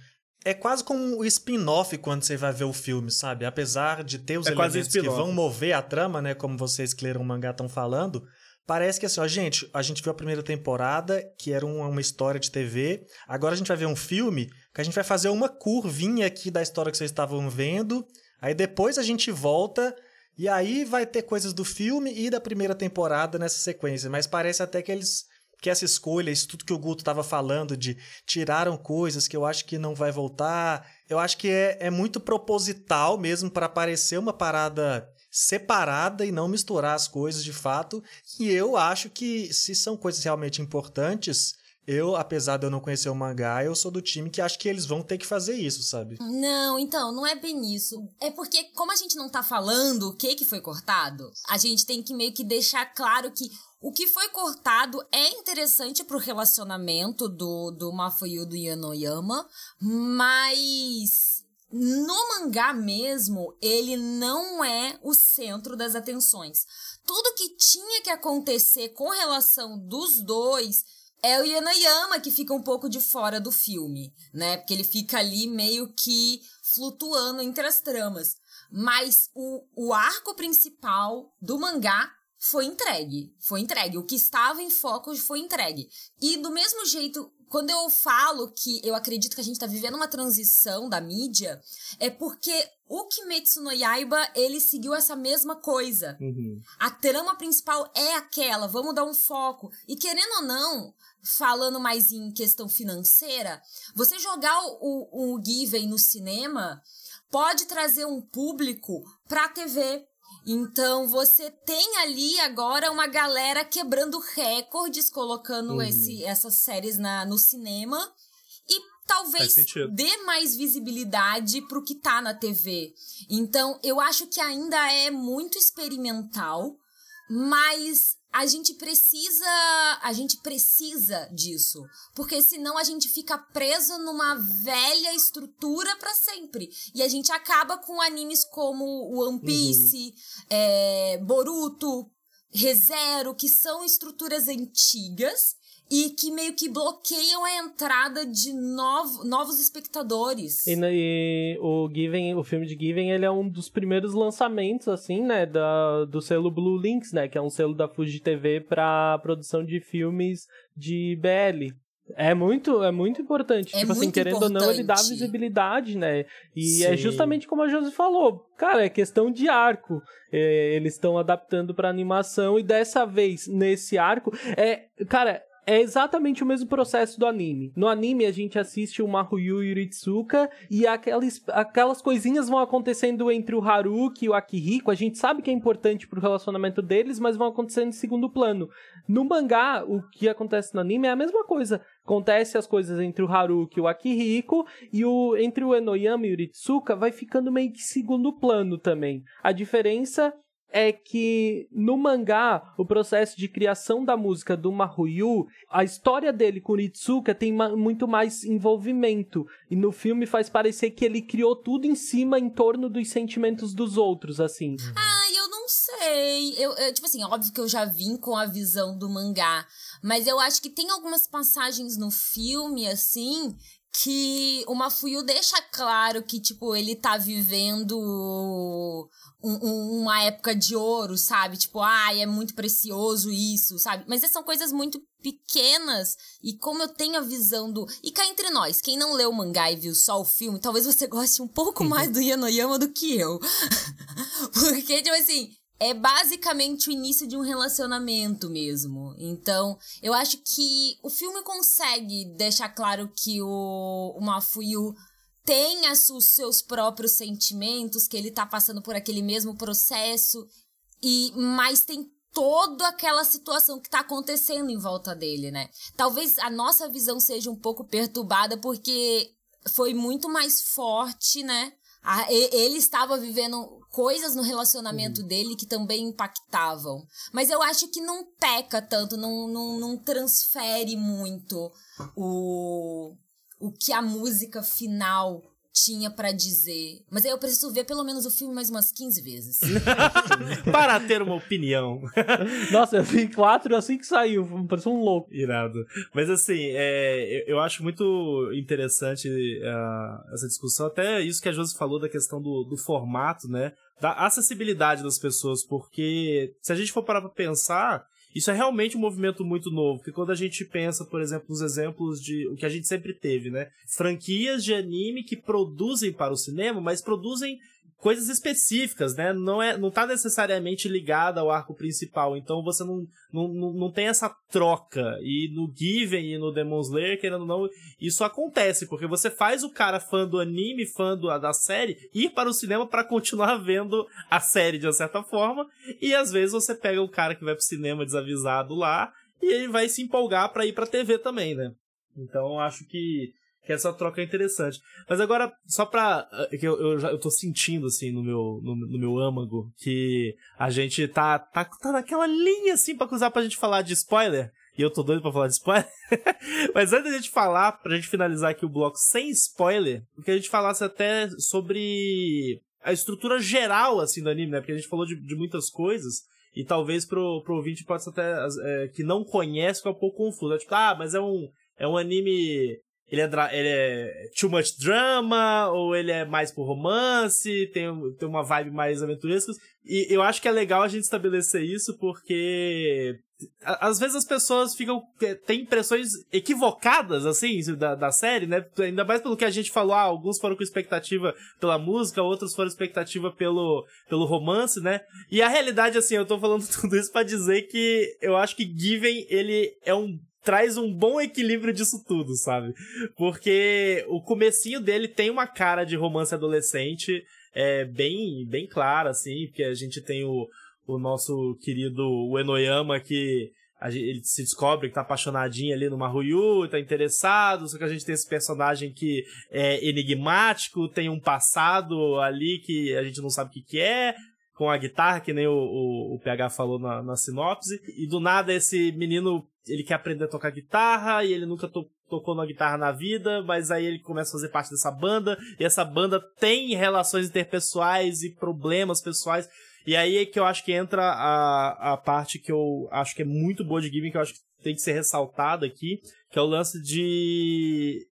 É quase como o spin-off quando você vai ver o filme, sabe? Apesar de ter os é elementos que vão mover a trama, né? Como vocês que leram o mangá estão falando. Parece que assim, ó, gente, a gente viu a primeira temporada, que era uma, uma história de TV. Agora a gente vai ver um filme que a gente vai fazer uma curvinha aqui da história que vocês estavam vendo. Aí depois a gente volta e aí vai ter coisas do filme e da primeira temporada nessa sequência, mas parece até que eles que essa escolha, isso tudo que o Guto estava falando de tiraram coisas que eu acho que não vai voltar, eu acho que é, é muito proposital mesmo para parecer uma parada separada e não misturar as coisas de fato. E eu acho que se são coisas realmente importantes, Eu, apesar de eu não conhecer o mangá, eu sou do time que acho que eles vão ter que fazer isso, sabe? Não, então, não é bem isso. É porque, como a gente não tá falando o que que foi cortado, a gente tem que meio que deixar claro que o que foi cortado é interessante pro relacionamento do, do Mafuyu do Yanoyama, mas no mangá mesmo, ele não é o centro das atenções. Tudo que tinha que acontecer com relação dos dois é o Yanayama que fica um pouco de fora do filme, né? Porque ele fica ali meio que flutuando entre as tramas. Mas o, o arco principal do mangá foi entregue. Foi entregue. O que estava em foco foi entregue. E do mesmo jeito, quando eu falo que eu acredito que a gente está vivendo uma transição da mídia, é porque o Kimetsu no Yaiba, ele seguiu essa mesma coisa. Uhum. A trama principal é aquela, vamos dar um foco. E querendo ou não, falando mais em questão financeira, você jogar o, o Given no cinema pode trazer um público pra TV. Então você tem ali agora uma galera quebrando recordes, colocando Uhum. esse, essas séries na, no cinema. E talvez dê mais visibilidade pro que tá na TV. Então, eu acho que ainda é muito experimental, mas a gente precisa, a gente precisa disso, porque senão a gente fica preso numa velha estrutura pra sempre. E a gente acaba com animes como One Piece, é, Boruto, ReZero, que são estruturas antigas e que meio que bloqueiam a entrada de novo, novos espectadores. E, na- e o Given, o filme de Given, ele é um dos primeiros lançamentos, assim, né, da, do selo Blue Links, né, que é um selo da Fuji TV para produção de filmes de BL. É muito, é muito importante. É tipo assim, muito querendo ou não, ele dá importante. visibilidade, né? E é Sim. justamente como a Josi falou. Cara, é questão de arco. É, eles estão adaptando pra animação e dessa vez, nesse arco, é. Cara. É exatamente o mesmo processo do anime. No anime, a gente assiste o Mahuyu e o Ritsuka e aquelas, aquelas coisinhas vão acontecendo entre o Haruki e o Akihiko. A gente sabe que é importante pro relacionamento deles, mas vão acontecendo em segundo plano. No mangá, o que acontece no anime é a mesma coisa. Acontece as coisas entre o Haruki e o Akihiko, e o, entre o Enoyama e o Ritsuka vai ficando meio que segundo plano também. A diferença é que no mangá, o processo de criação da música do Mahuyu, a história dele com o Ritsuka tem ma- muito mais envolvimento. E no filme faz parecer que ele criou tudo em cima, em torno dos sentimentos dos outros, assim. Ai, eu não sei. Eu, eu, tipo assim, óbvio que eu já vim com a visão do mangá. Mas eu acho que tem algumas passagens no filme, assim, que o Mafuyu deixa claro que, tipo, ele tá vivendo um- um- uma época de ouro, sabe? Tipo, ai, é muito precioso isso, sabe? Mas essas são coisas muito pequenas e como eu tenho a visão do... E cá entre nós, quem não leu o mangá e viu só o filme, talvez você goste um pouco mais do Yanoyama do que eu. [laughs] Porque, tipo assim, é basicamente o início de um relacionamento mesmo. Então, eu acho que o filme consegue deixar claro que o, o Mafuyu tem os seus próprios sentimentos, que ele tá passando por aquele mesmo processo, e mas tem toda aquela situação que tá acontecendo em volta dele, né? Talvez a nossa visão seja um pouco perturbada porque foi muito mais forte, né? Ele estava vivendo coisas no relacionamento dele que também impactavam. Mas eu acho que não peca tanto, não, não, não transfere muito o, o que a música final tinha pra dizer. Mas aí eu preciso ver pelo menos o filme mais umas 15 vezes. [laughs] [laughs] Para ter uma opinião. [laughs] Nossa, eu vi quatro assim que saiu, pareceu um louco. Irado. Mas assim, é, eu, eu acho muito interessante ah, essa discussão, até isso que a Josi falou da questão do, do formato, né? Da acessibilidade das pessoas, porque se a gente for parar pra pensar, isso é realmente um movimento muito novo, porque quando a gente pensa, por exemplo, nos exemplos de o que a gente sempre teve, né? Franquias de anime que produzem para o cinema, mas produzem coisas específicas, né? Não é, não tá necessariamente ligada ao arco principal, então você não, não, não, tem essa troca. E no Given e no Demon Slayer, querendo ou não, isso acontece, porque você faz o cara fã do anime, fã do, da série, ir para o cinema para continuar [laughs] vendo a série de uma certa forma, e às vezes você pega o cara que vai pro cinema desavisado lá e ele vai se empolgar para ir pra TV também, né? Então acho que, que essa troca é interessante. Mas agora, só pra. Eh, que eu, eu, já, eu tô sentindo, assim, no meu, no, no, meu âmago, que a gente tá, tá, tá naquela linha, assim, pra cruzar pra gente falar de spoiler. E eu tô doido pra falar de spoiler. [laughs] Mas antes da gente falar, pra gente finalizar aqui o bloco sem spoiler, que a gente falasse até sobre a estrutura geral, assim, do anime, né? Porque a gente falou de, de muitas coisas. E talvez pro, pro ouvinte possa até. É, que não conhece, ficar um pouco confuso. É tipo, ah, mas é um, é um anime. Ele é, ele é too much drama, ou ele é mais por romance, tem, tem uma vibe mais aventuresca. E eu acho que é legal a gente estabelecer isso, porque às vezes as pessoas ficam. têm impressões equivocadas, assim, da, da série, né? Ainda mais pelo que a gente falou, ah, alguns foram com expectativa pela música, outros foram expectativa pelo, pelo romance, né? E a realidade, assim, eu tô falando [laughs] tudo isso para dizer que eu acho que Given, ele é um traz um bom equilíbrio disso tudo, sabe? Porque o comecinho dele tem uma cara de romance adolescente é, bem, bem clara, assim, porque a gente tem o, o nosso querido Uenoyama que ele se descobre que tá apaixonadinho ali no Maruyu, tá interessado, só que a gente tem esse personagem que é enigmático, tem um passado ali que a gente não sabe o que, que é, com a guitarra, que nem o, o, o PH falou na, na sinopse, e do nada esse menino, ele quer aprender a tocar guitarra, e ele nunca to tocou na guitarra na vida, mas aí ele começa a fazer parte dessa banda, e essa banda tem relações interpessoais e problemas pessoais, e aí é que eu acho que entra a, a parte que eu acho que é muito boa de Given, que eu acho que tem que ser ressaltada aqui, que é o lance de.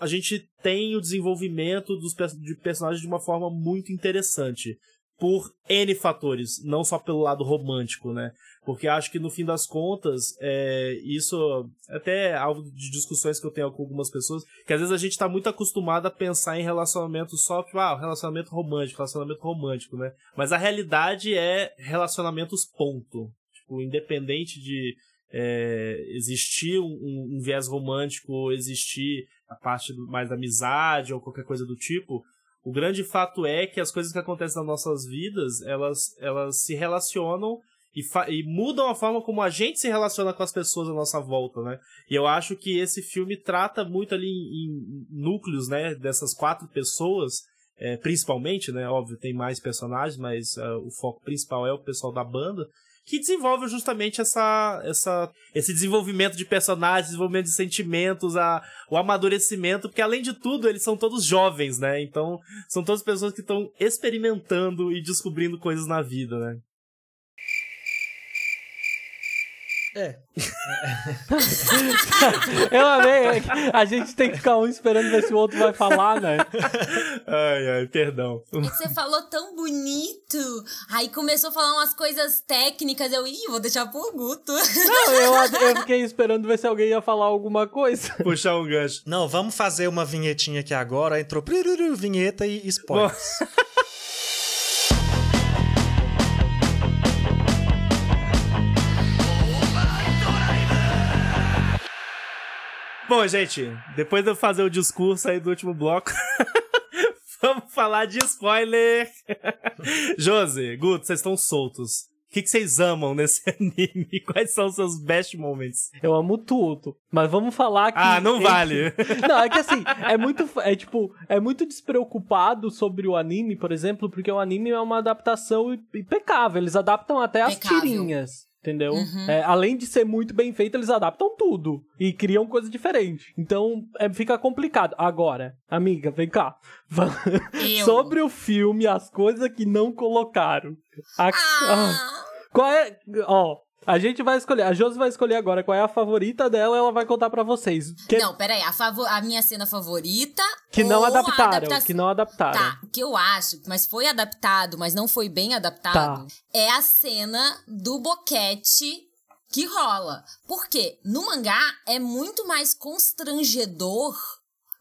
A gente tem o desenvolvimento dos de personagens de uma forma muito interessante. Por N fatores, não só pelo lado romântico, né? Porque acho que no fim das contas, é, isso até é algo de discussões que eu tenho com algumas pessoas, que às vezes a gente tá muito acostumado a pensar em relacionamento só, tipo, ah, relacionamento romântico, relacionamento romântico, né? Mas a realidade é relacionamentos ponto. Tipo, independente de é, existir um, um, viés romântico ou existir a parte mais da amizade ou qualquer coisa do tipo, o grande fato é que as coisas que acontecem nas nossas vidas, elas, elas se relacionam e, e, mudam a forma como a gente se relaciona com as pessoas à nossa volta, né? E eu acho que esse filme trata muito ali em, em núcleos, né, dessas quatro pessoas, é, principalmente, né? Óbvio, tem mais personagens, mas uh, o foco principal é o pessoal da banda, que desenvolve justamente essa, essa, esse desenvolvimento de personagens, desenvolvimento de sentimentos, a, o amadurecimento, porque além de tudo, eles são todos jovens, né? Então, são todas pessoas que estão experimentando e descobrindo coisas na vida, né? É. [laughs] Eu amei. A gente tem que ficar um esperando ver se o outro vai falar, né? [laughs] Ai, ai, perdão. É que você falou tão bonito. Aí começou a falar umas coisas técnicas. Eu, ih, vou deixar pro Guto. Não, eu, eu fiquei esperando ver se alguém ia falar alguma coisa. Puxar um gancho. Não, vamos fazer uma vinhetinha aqui agora. Entrou vinheta e spoilers. Bom, [laughs] gente, depois de eu fazer o discurso aí do último bloco, [laughs] vamos falar de spoiler. [laughs] Josi, Guto, vocês estão soltos. O que, que vocês amam nesse [laughs] anime? Quais são os seus best moments? Eu amo tudo. Mas vamos falar que. Ah, não vale. não, é que assim, é muito. É tipo, é muito despreocupado sobre o anime, por exemplo, porque o anime é uma adaptação impecável. Eles adaptam até as tirinhas entendeu? Uhum. É, além de ser muito bem feito, eles adaptam tudo e criam coisa diferente. Então, é, fica complicado. Agora, amiga, vem cá. [laughs] Sobre o filme, as coisas que não colocaram. A... Ah. Qual é. Ó, a gente vai escolher, a Josi vai escolher agora qual é a favorita dela, ela vai contar para vocês. Que... Não, peraí, a, favor... a minha cena favorita. Que não adaptaram, adapta... que não adaptaram. Tá, que eu acho, mas foi adaptado, mas não foi bem adaptado, tá. é a cena do boquete que rola. Porque no mangá é muito mais constrangedor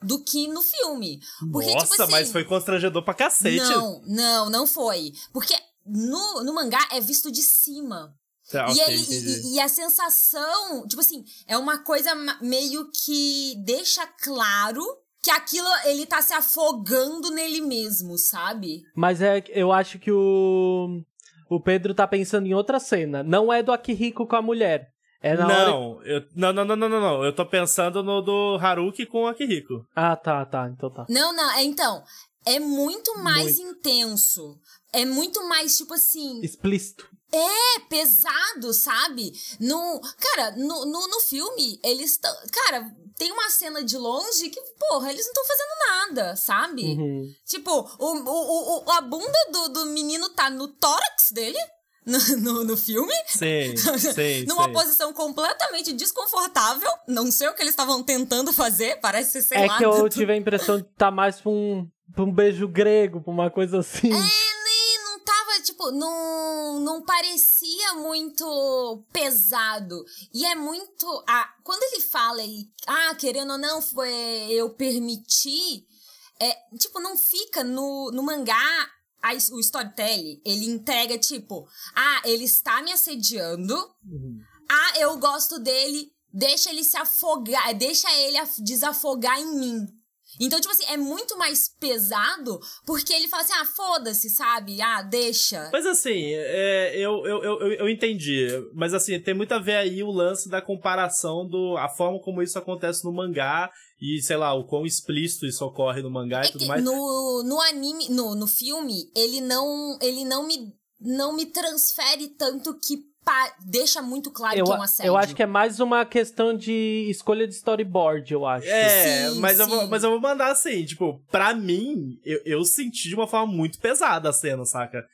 do que no filme. Porque, tipo Nossa, tipo assim, mas foi constrangedor pra cacete. Não, não, não foi. Porque no, no mangá é visto de cima. Tá, e, okay, ele, e, e, a sensação, tipo assim, é uma coisa meio que deixa claro que aquilo ele tá se afogando nele mesmo, sabe? Mas é, eu acho que o o Pedro tá pensando em outra cena. Não é do Akihiko com a mulher. É na não, hora... eu, não, não, não, não, não, não. Eu tô pensando no do Haruki com o Akihiko. Ah, tá, tá. Então tá. Não, não, é, então, é muito mais muito. intenso. É muito mais, tipo assim. Explícito. É, pesado, sabe? No. Cara, no, no, no filme, eles estão. Cara, tem uma cena de longe que, porra, eles não estão fazendo nada, sabe? Uhum. Tipo, o, o, o, a bunda do, do menino tá no tórax dele. [laughs] No, no, no, filme. Sim, [laughs] sim. Numa sim. posição completamente desconfortável. Não sei o que eles estavam tentando fazer. Parece, sei é lá. É que eu [laughs] tive a impressão de tá mais pra um, pra um beijo grego, pra uma coisa assim. É, tipo, não, não parecia muito pesado. E é muito. Ah, quando ele fala aí, ah, querendo ou não, foi eu permitir. É, tipo, não fica no, no mangá a, o storytelling, ele entrega tipo, ah, ele está me assediando, uhum. ah, eu gosto dele, deixa ele se afogar, deixa ele desafogar em mim. Então, tipo assim, é muito mais pesado porque ele fala assim, ah, foda-se, sabe? Ah, deixa. Mas assim, é, eu, eu, eu, eu entendi. Mas assim, tem muito a ver aí o lance da comparação do a forma como isso acontece no mangá e, sei lá, o quão explícito isso ocorre no mangá é e tudo mais. No, no anime, no, no filme, ele não, ele não me, não me transfere tanto que deixa muito claro eu, que é um assédio. Eu acho que é mais uma questão de escolha de storyboard, eu acho. É, sim, mas, sim. Eu vou, mas eu vou mandar assim, tipo, pra mim, eu, eu senti de uma forma muito pesada a cena, saca?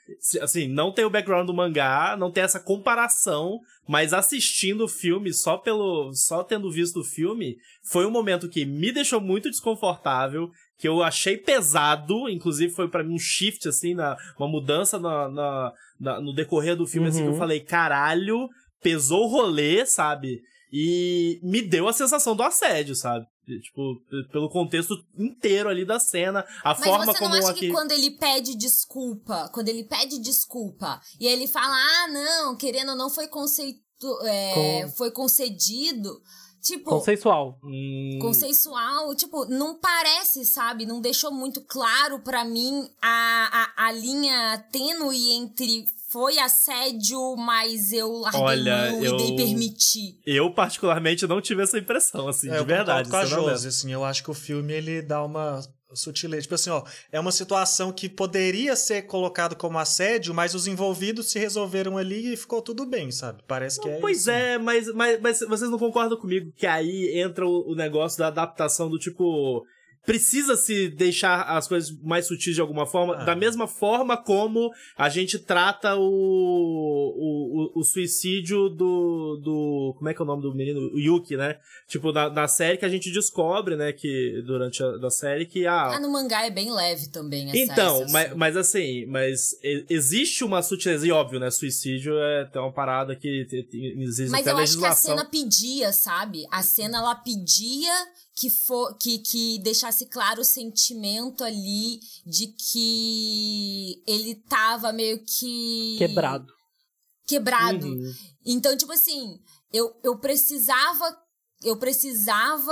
Assim, não tem o background do mangá, não tem essa comparação, mas assistindo o filme, só pelo. só tendo visto o filme, foi um momento que me deixou muito desconfortável, que eu achei pesado, inclusive foi para mim um shift, assim, na, uma mudança na, na, na no decorrer do filme, uhum. assim, que eu falei, caralho, pesou o rolê, sabe? E me deu a sensação do assédio, sabe? Tipo, pelo contexto inteiro ali da cena, a Mas forma você não como acha aqui... que quando ele pede desculpa, quando ele pede desculpa, e ele fala, ah, não, querendo ou não, foi conceito, é, Com... foi concedido... Tipo. Consensual. Hum... Consensual, tipo, não parece, sabe? Não deixou muito claro para mim a, a, a linha tênue entre foi assédio, mas eu larguei Olha, mão eu... e dei permitir. Eu, particularmente, não tive essa impressão, assim, é, de verdade. com a Josi, assim, eu acho que o filme, ele dá uma sutileza. Tipo assim, ó, é uma situação que poderia ser colocado como assédio, mas os envolvidos se resolveram ali e ficou tudo bem, sabe? Parece que é Pois isso. é, mas, mas, mas vocês não concordam comigo que aí entra o, o negócio da adaptação do tipo. Precisa se deixar as coisas mais sutis de alguma forma, Ah. da mesma forma como a gente trata o, o, o, o suicídio do, do. Como é que é o nome do menino? O Yuki, né? Tipo, na, na série que a gente descobre, né? Que durante a da série que ah, Ah, no mangá é bem leve também essa então, mas, mas assim, mas existe uma sutileza, e óbvio, né? Suicídio é tem uma parada que te- te- existe Mas até eu acho que a legislação. cena pedia, sabe? A cena ela pedia que, for, que, que deixasse claro o sentimento ali de que ele tava meio que. Quebrado. Quebrado. Uhum. Então, tipo assim, eu, eu precisava. Eu precisava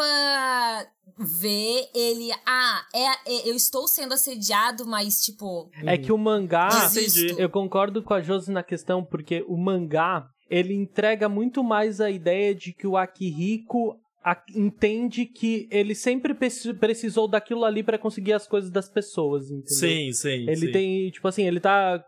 ver ele. Ah, é, é- eu estou sendo assediado, mas, tipo. É que o mangá. Desisto. Eu concordo com a Josi na questão, porque o mangá ele entrega muito mais a ideia de que o Akihiko a- entende que ele sempre preci- precisou daquilo ali pra conseguir as coisas das pessoas, entendeu? Sim, sim. Ele sim. tem, tipo assim, ele tá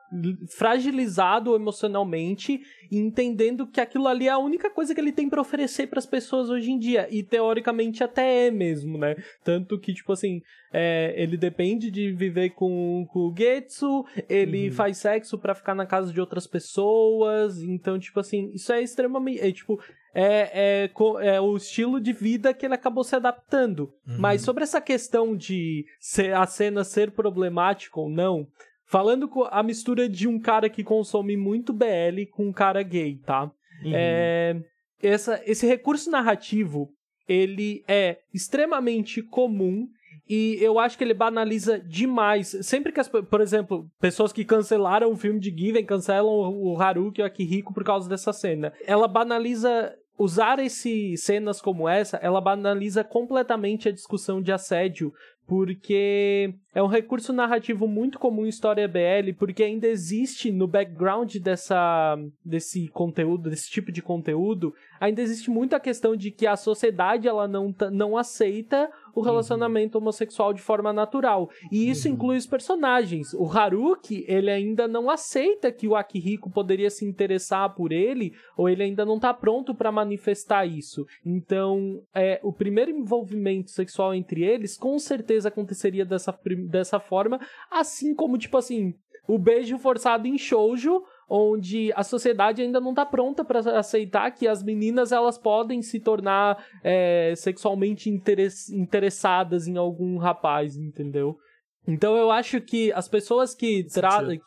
fragilizado emocionalmente e entendendo que aquilo ali é a única coisa que ele tem pra oferecer pras pessoas hoje em dia. E teoricamente até é mesmo, né? Tanto que, tipo assim, é, ele depende de viver com, com o Getsu, ele Uhum. faz sexo pra ficar na casa de outras pessoas. Então, tipo assim, isso é extremamente. É, tipo, é, é, é o estilo de vida que ele acabou se adaptando. Mas sobre essa questão de ser, a cena ser problemática ou não, falando com a mistura de um cara que consome muito BL com um cara gay, tá? Uhum. É, essa, esse recurso narrativo, ele é extremamente comum e eu acho que ele banaliza demais. Sempre que as, por exemplo, pessoas que cancelaram o filme de Given cancelam o o Haruki e o Akihiko por causa dessa cena. Ela banaliza usar esse cenas como essa, ela banaliza completamente a discussão de assédio, porque é um recurso narrativo muito comum em história BL, porque ainda existe no background dessa, desse conteúdo, desse tipo de conteúdo, ainda existe muita questão de que a sociedade ela não, não aceita o relacionamento uhum. homossexual de forma natural. E isso uhum. inclui os personagens. O Haruki, ele ainda não aceita que o Akihiko poderia se interessar por ele, ou ele ainda não tá pronto para manifestar isso. Então, é, o primeiro envolvimento sexual entre eles com certeza aconteceria dessa, dessa forma, assim como, tipo assim, o beijo forçado em shoujo, onde a sociedade ainda não está pronta para aceitar que as meninas elas podem se tornar é, sexualmente interessadas em algum rapaz, entendeu? Então eu acho que as pessoas que,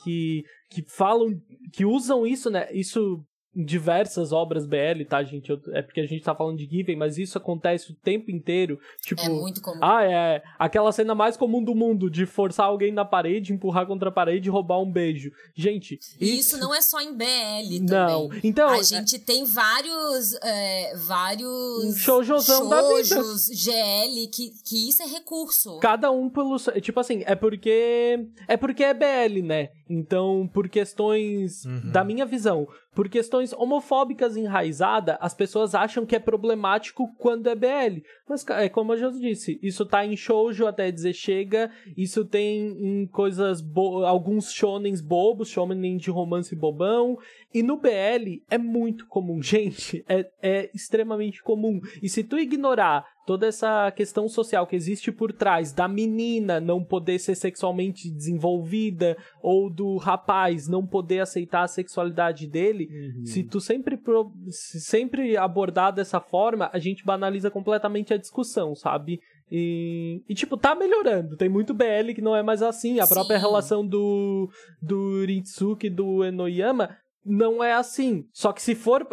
que, que falam, que usam isso, né? Isso diversas obras BL, tá, gente? Eu, é porque a gente tá falando de Given, mas isso acontece o tempo inteiro. Tipo, é muito comum. Ah, é. Aquela cena mais comum do mundo de forçar alguém na parede, empurrar contra a parede e roubar um beijo. Gente. E isso, isso não é só em BL também. Não. Então. A gente é... tem vários. É, vários. Shoujozão da vida. GL, que, que isso é recurso. Cada um pelo. Tipo assim, é porque. É porque é BL, né? Então, por questões uhum. da minha visão, por questões homofóbicas enraizadas, as pessoas acham que é problemático quando é BL. Mas, é como eu já disse, isso tá em shoujo até dizer chega, isso tem em coisas, alguns shonens bobos, shonen de romance bobão, e no BL é muito comum, [laughs] gente, é, é extremamente comum. E se tu ignorar toda essa questão social que existe por trás da menina não poder ser sexualmente desenvolvida ou do rapaz não poder aceitar a sexualidade dele, uhum. se tu sempre se sempre abordar dessa forma, a gente banaliza completamente a discussão, sabe? E, e, tipo, tá melhorando. Tem muito BL que não é mais assim. A Sim. própria relação do, do Ritsuki e do Enoyama não é assim. Só que se for,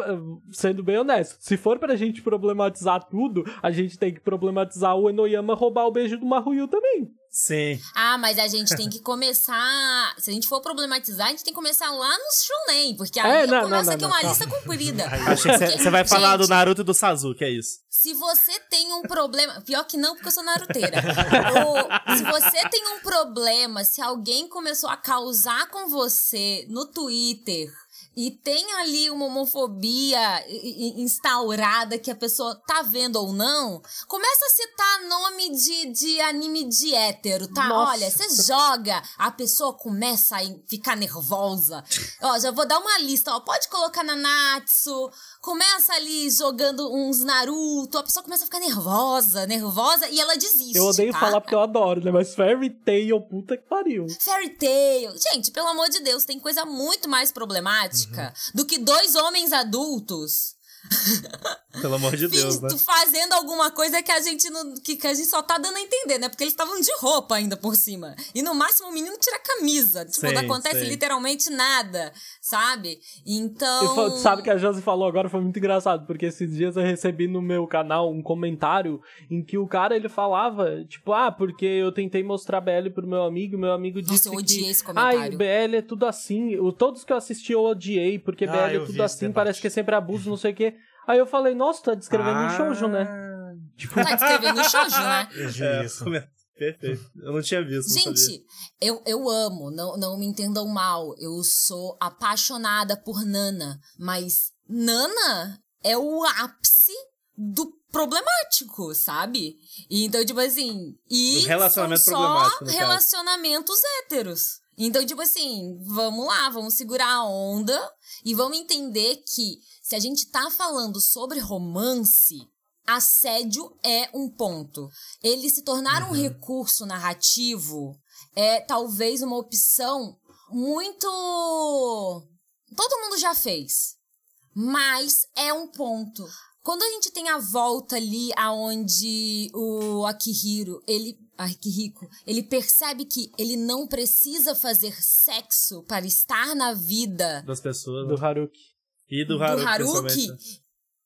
sendo bem honesto, se for pra gente problematizar tudo, a gente tem que problematizar o Enoyama roubar o beijo do Maruyu também. Sim. Ah, mas a gente tem que começar. Se a gente for problematizar, a gente tem que começar lá no shonen, porque aí é, não, começa aqui uma lista comprida. [laughs] Achei que você vai falar do Naruto e do Sasuke, é isso. Se você tem um problema. Pior que não, porque eu sou naruteira. Ou, se você tem um problema, se alguém começou a causar com você no Twitter e tem ali uma homofobia instaurada que a pessoa tá vendo ou não, começa a citar nome de, de anime de hétero, tá? Nossa. Olha, você joga, a pessoa começa a ficar nervosa. ó, já vou dar uma lista, ó, pode colocar na Natsu, começa ali jogando uns Naruto, a pessoa começa a ficar nervosa, nervosa, e ela desiste. Eu odeio tá? falar porque eu adoro, né? Mas Fairy Tail, puta que pariu. Fairy Tail. Gente, pelo amor de Deus, tem coisa muito mais problemática uhum. do que dois homens adultos [laughs] pelo amor de Deus, né? fazendo alguma coisa que a gente não, que, que a gente só tá dando a entender, né? Porque eles estavam de roupa ainda por cima. E no máximo o menino tira a camisa. Tipo, sim, não acontece sim. literalmente nada, sabe? Então. E sabe que a Josi falou agora foi muito engraçado, porque esses dias eu recebi no meu canal um comentário em que o cara ele falava, tipo, ah, porque eu tentei mostrar BL pro meu amigo, meu amigo disse. Nossa, eu odiei que, esse comentário. Ah, BL é tudo assim. O, todos que eu assisti eu odiei, porque ah, BL é tudo assim, parece que é sempre abuso, não sei o quê. Aí eu falei, nossa, tá descrevendo ah. um shoujo, né? Tipo... Tá descrevendo um shoujo, né? [laughs] É, isso. Perfeito. Eu não tinha visto. Gente, eu, eu amo, não, não me entendam mal. Eu sou apaixonada por Nana, mas Nana é o ápice do problemático, sabe? E, então, tipo assim. E relacionamento são só relacionamentos héteros. Então, tipo assim, vamos lá, vamos segurar a onda e vamos entender que se a gente tá falando sobre romance, assédio é um ponto. Ele se tornar uhum. um recurso narrativo é talvez uma opção muito. Todo mundo já fez. Mas é um ponto. Quando a gente tem a volta ali aonde o Akihiro, ele Akihiko, ele percebe que ele não precisa fazer sexo para estar na vida das pessoas. Do Haruki. E do Haruki. Do Haruki.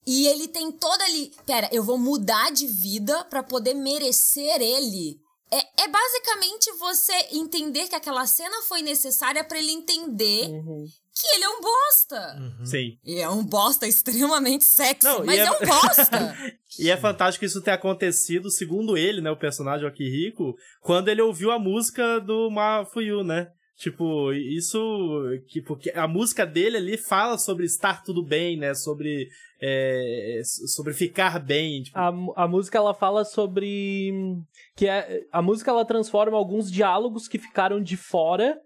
E ele tem toda ali. Pera, eu vou mudar de vida para poder merecer ele. É, é basicamente você entender que aquela cena foi necessária para ele entender Uhum. que ele é um bosta. Uhum. Sim. E é um bosta extremamente sexy, Não, mas é- é... um bosta. [laughs] E é fantástico isso ter acontecido, segundo ele, né, o personagem Akihiko, quando ele ouviu a música do Mafuyu, né? Tipo, isso. Que, porque a música dele ali fala sobre estar tudo bem, né? Sobre. é, sobre ficar bem. Tipo, A, a música ela fala sobre que é, a música ela transforma alguns diálogos que ficaram de fora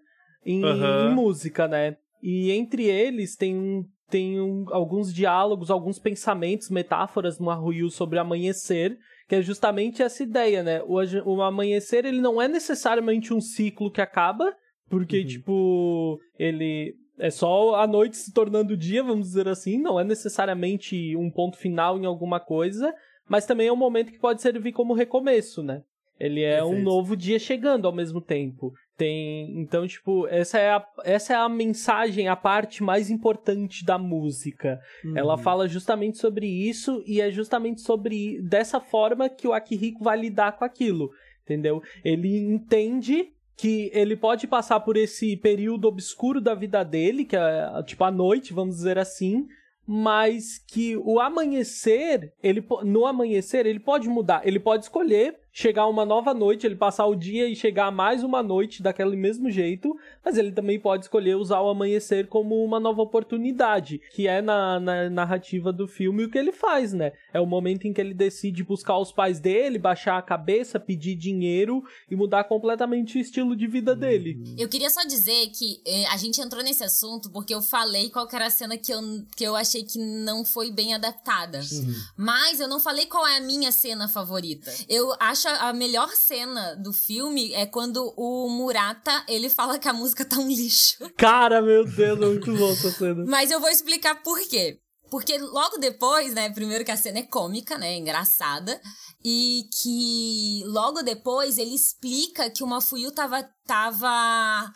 em, Aham. em música, né? E entre eles tem um tem um- alguns diálogos, alguns pensamentos, metáforas no Arruyu sobre amanhecer, que é justamente essa ideia, né? O, o amanhecer ele não é necessariamente um ciclo que acaba, porque Uhum. tipo ele é só a noite se tornando dia, vamos dizer assim, não é necessariamente um ponto final em alguma coisa, mas também é um momento que pode servir como recomeço, né? Ele é um Perfeito. novo dia chegando ao mesmo tempo. Tem, então, tipo, essa é a, essa é a mensagem, a parte mais importante da música. Ela uhum. fala justamente sobre isso e é justamente sobre dessa forma que o Akihiko vai lidar com aquilo, entendeu? Ele entende que ele pode passar por esse período obscuro da vida dele, que é tipo a noite, vamos dizer assim, mas que o amanhecer, ele no amanhecer ele pode mudar, ele pode escolher chegar uma nova noite, ele passar o dia e chegar mais uma noite daquele mesmo jeito, mas ele também pode escolher usar o amanhecer como uma nova oportunidade, que é na, na narrativa do filme o que ele faz, né? É o momento em que ele decide buscar os pais dele, baixar a cabeça, pedir dinheiro e mudar completamente o estilo de vida dele. Eu queria só dizer que eh, a gente entrou nesse assunto porque eu falei qual que era a cena que eu, que eu achei que não foi bem adaptada. Mas eu não falei qual é a minha cena favorita. Eu acho a a melhor cena do filme é quando o Murata, ele fala que a música tá um lixo. [laughs] Cara, meu Deus, é muito bom essa cena. Mas eu vou explicar por quê. Porque logo depois, né, primeiro que a cena é cômica, né, engraçada, e que logo depois ele explica que o Mafuyu tava, tava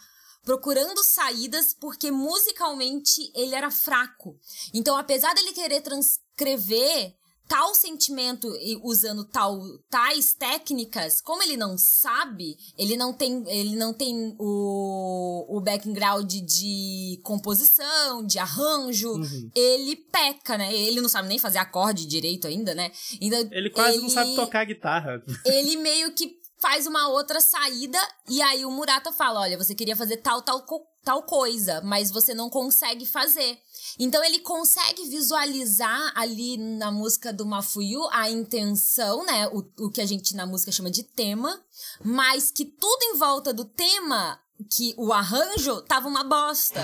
procurando saídas porque musicalmente ele era fraco. Então, apesar dele querer transcrever tal sentimento e usando tal tais técnicas, como ele não sabe, ele não tem ele não tem o, o background de composição, de arranjo, Uhum. ele peca, né? Ele não sabe nem fazer acorde direito ainda, né? Então, Ele quase não ele- sabe tocar guitarra. ele meio que faz uma outra saída e aí o Murata fala, olha, você queria fazer tal, tal, co- tal coisa, mas você não consegue fazer. Então ele consegue visualizar ali na música do Mafuyu a intenção, né, o, o que a gente na música chama de tema, mas que tudo em volta do tema, que o arranjo tava uma bosta.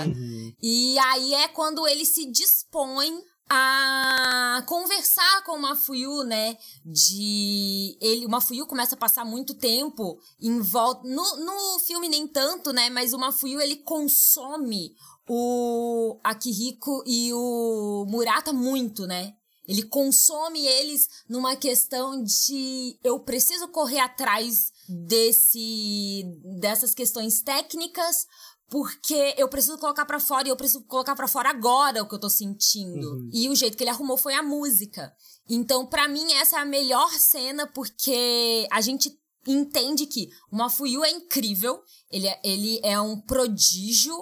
E aí é quando ele se dispõe a conversar com o Mafuyu, né? De. Ele, o Mafuyu começa a passar muito tempo em volta. No, no filme, nem tanto, né? Mas o Mafuyu ele consome o Akihiko e o Murata muito, né? Ele consome eles numa questão de eu preciso correr atrás desse dessas questões técnicas porque eu preciso colocar pra fora e eu preciso colocar pra fora agora o que eu tô sentindo. Uhum. E o jeito que ele arrumou foi a música. Então, pra mim essa é a melhor cena porque a gente entende que o Mafuyu é incrível, ele é, ele é um prodígio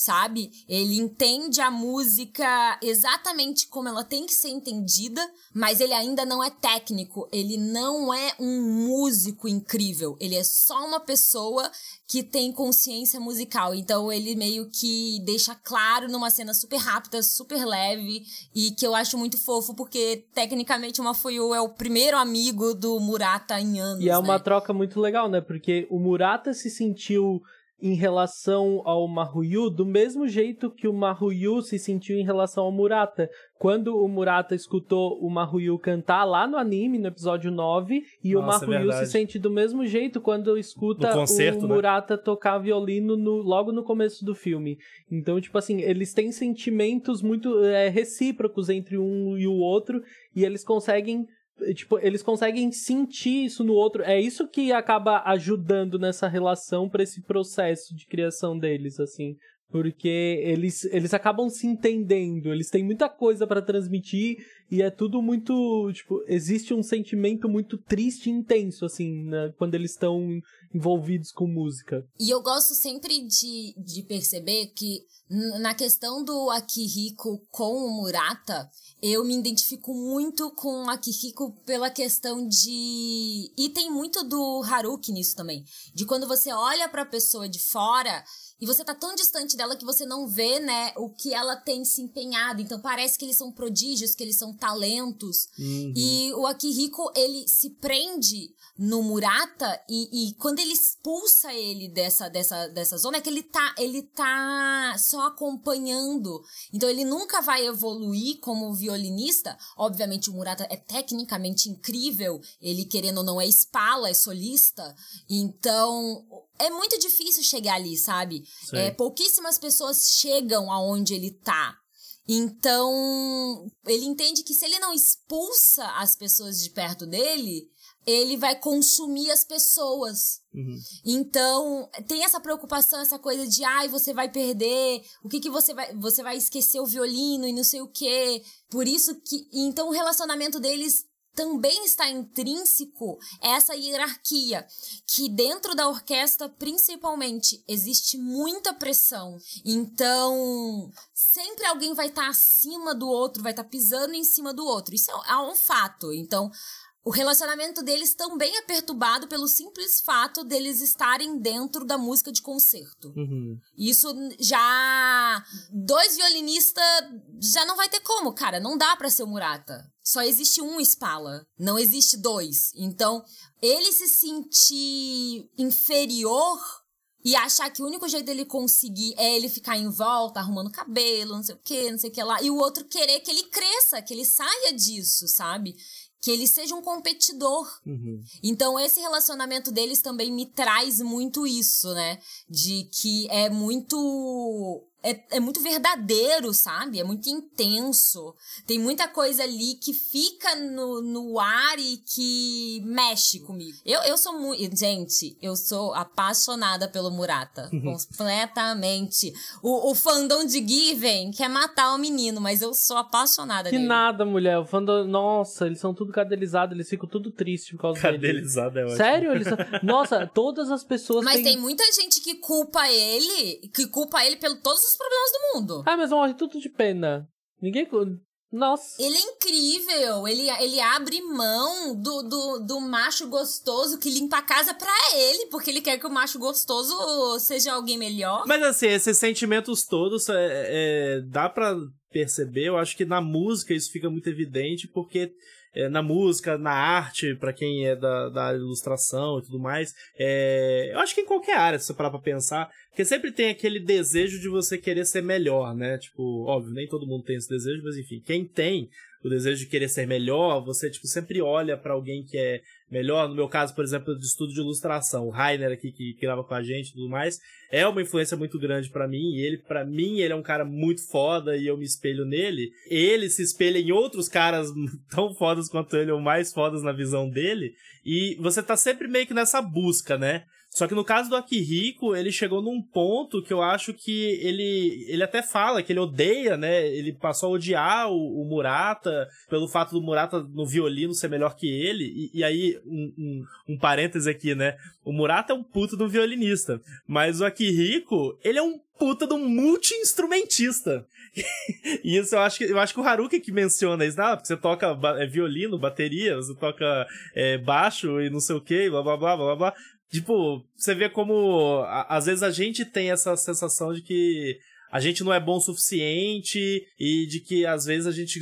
sabe? Ele entende a música exatamente como ela tem que ser entendida, mas ele ainda não é técnico, ele não é um músico incrível, ele é só uma pessoa que tem consciência musical. Então ele meio que deixa claro numa cena super rápida, super leve e que eu acho muito fofo porque tecnicamente o Mafuyu é o primeiro amigo do Murata em anos, E é uma né? troca muito legal, né? Porque o Murata se sentiu em relação ao Mahuyu do mesmo jeito que o Mahuyu se sentiu em relação ao Murata. Quando o Murata escutou o Mahuyu cantar lá no anime, no episódio 9, e o Nossa, é Mahuyu se verdade. sente do mesmo jeito quando escuta concerto, o né? Murata tocar violino no- logo no começo do filme. Então, tipo assim, eles têm sentimentos muito é, recíprocos entre um e o outro, e eles conseguem tipo, eles conseguem sentir isso no outro. É isso que acaba ajudando nessa relação pra esse processo de criação deles, assim. porque eles, eles acabam se entendendo, eles têm muita coisa para transmitir e é tudo muito, tipo, existe um sentimento muito triste e intenso, assim, né, quando eles estão envolvidos com música. E eu gosto sempre de, de perceber que na questão do Akihiko com o Murata, eu me identifico muito com o Akihiko pela questão de... E tem muito do Haruki nisso também. De quando você olha pra pessoa de fora e você tá tão distante dela que você não vê, né, o que ela tem se empenhado. Então parece que eles são prodígios, que eles são talentos. Uhum. E o Akihiko, ele se prende no Murata e, e, quando ele expulsa ele dessa, dessa, dessa zona é que ele tá, ele tá só acompanhando. Então ele nunca vai evoluir como violinista. Obviamente o Murata é tecnicamente incrível, ele querendo ou não é espala, é solista. Então é muito difícil chegar ali, sabe? É, pouquíssimas pessoas chegam aonde ele tá. Então, ele entende que se ele não expulsa as pessoas de perto dele, ele vai consumir as pessoas. Uhum. Então, tem essa preocupação, essa coisa de, ai, você vai perder, o que que você vai, você vai esquecer o violino e não sei o quê. Por isso que, então o relacionamento deles também está intrínseco essa hierarquia, que dentro da orquestra, principalmente, existe muita pressão. Então, sempre alguém vai estar acima do outro, vai estar pisando em cima do outro. Isso é, é um fato. Então, o relacionamento deles também é perturbado pelo simples fato deles estarem dentro da música de concerto. Uhum. Isso já. Dois violinistas já não vai ter como, cara. Não dá para ser o Murata. Só existe um Spala. Não existe dois. Então, ele se sentir inferior e achar que o único jeito dele conseguir é ele ficar em volta, arrumando cabelo, não sei o que, não sei o que lá. E o outro querer que ele cresça, que ele saia disso, sabe? Que ele seja um competidor. Uhum. Então, esse relacionamento deles também me traz muito isso, né? De que é muito é, é muito verdadeiro, sabe? É muito intenso. Tem muita coisa ali que fica no, no ar e que mexe comigo. Eu, eu sou muito. Gente, eu sou apaixonada pelo Murata. completamente. O, o fandom de Given quer matar o menino, mas eu sou apaixonada que nele. Que nada, mulher. O fandom. Nossa, eles são tudo cadelizados, eles ficam tudo tristes por causa Cadelizado dele. é ótimo. Sério? Eles são... [laughs] Nossa, todas as pessoas. Mas têm... tem muita gente que culpa ele, que culpa ele pelo todos os problemas do mundo. Ah, mas morre tudo de pena. Ninguém. Nossa. Ele é incrível. Ele, ele abre mão do, do, do macho gostoso que limpa a casa pra ele, porque ele quer que o macho gostoso seja alguém melhor. Mas assim, esses sentimentos todos é, é, dá pra perceber. Eu acho que na música isso fica muito evidente, porque é, na música, na arte, para quem é da, da ilustração e tudo mais. É, eu acho que em qualquer área, se você parar pra pensar, porque sempre tem aquele desejo de você querer ser melhor, né? Tipo, óbvio, nem todo mundo tem esse desejo, mas enfim, quem tem o desejo de querer ser melhor, você, tipo, sempre olha para alguém que é melhor. No meu caso, por exemplo, de estudo de ilustração, o Rainer aqui que, grava com a gente e tudo mais, é uma influência muito grande para mim. E ele, para mim, ele é um cara muito foda e eu me espelho nele. Ele se espelha em outros caras [laughs] tão fodas quanto ele, ou mais fodas na visão dele. E você tá sempre meio que nessa busca, né? Só que no caso do Akihiko, ele chegou num ponto que eu acho que ele ele até fala que ele odeia, né? Ele passou a odiar o, o Murata pelo fato do Murata no violino ser melhor que ele. E, e aí, um, um, um parêntese aqui, né? O Murata é um puto do violinista, mas o Akihiko, ele é um puta do multi-instrumentista. [laughs] e isso eu acho que eu acho que o Haruki que menciona isso, ah, porque você toca é, violino, bateria, você toca é, baixo e não sei o que, blá blá blá blá blá. Tipo, você vê como a, às vezes a gente tem essa sensação de que a gente não é bom o suficiente e de que às vezes a gente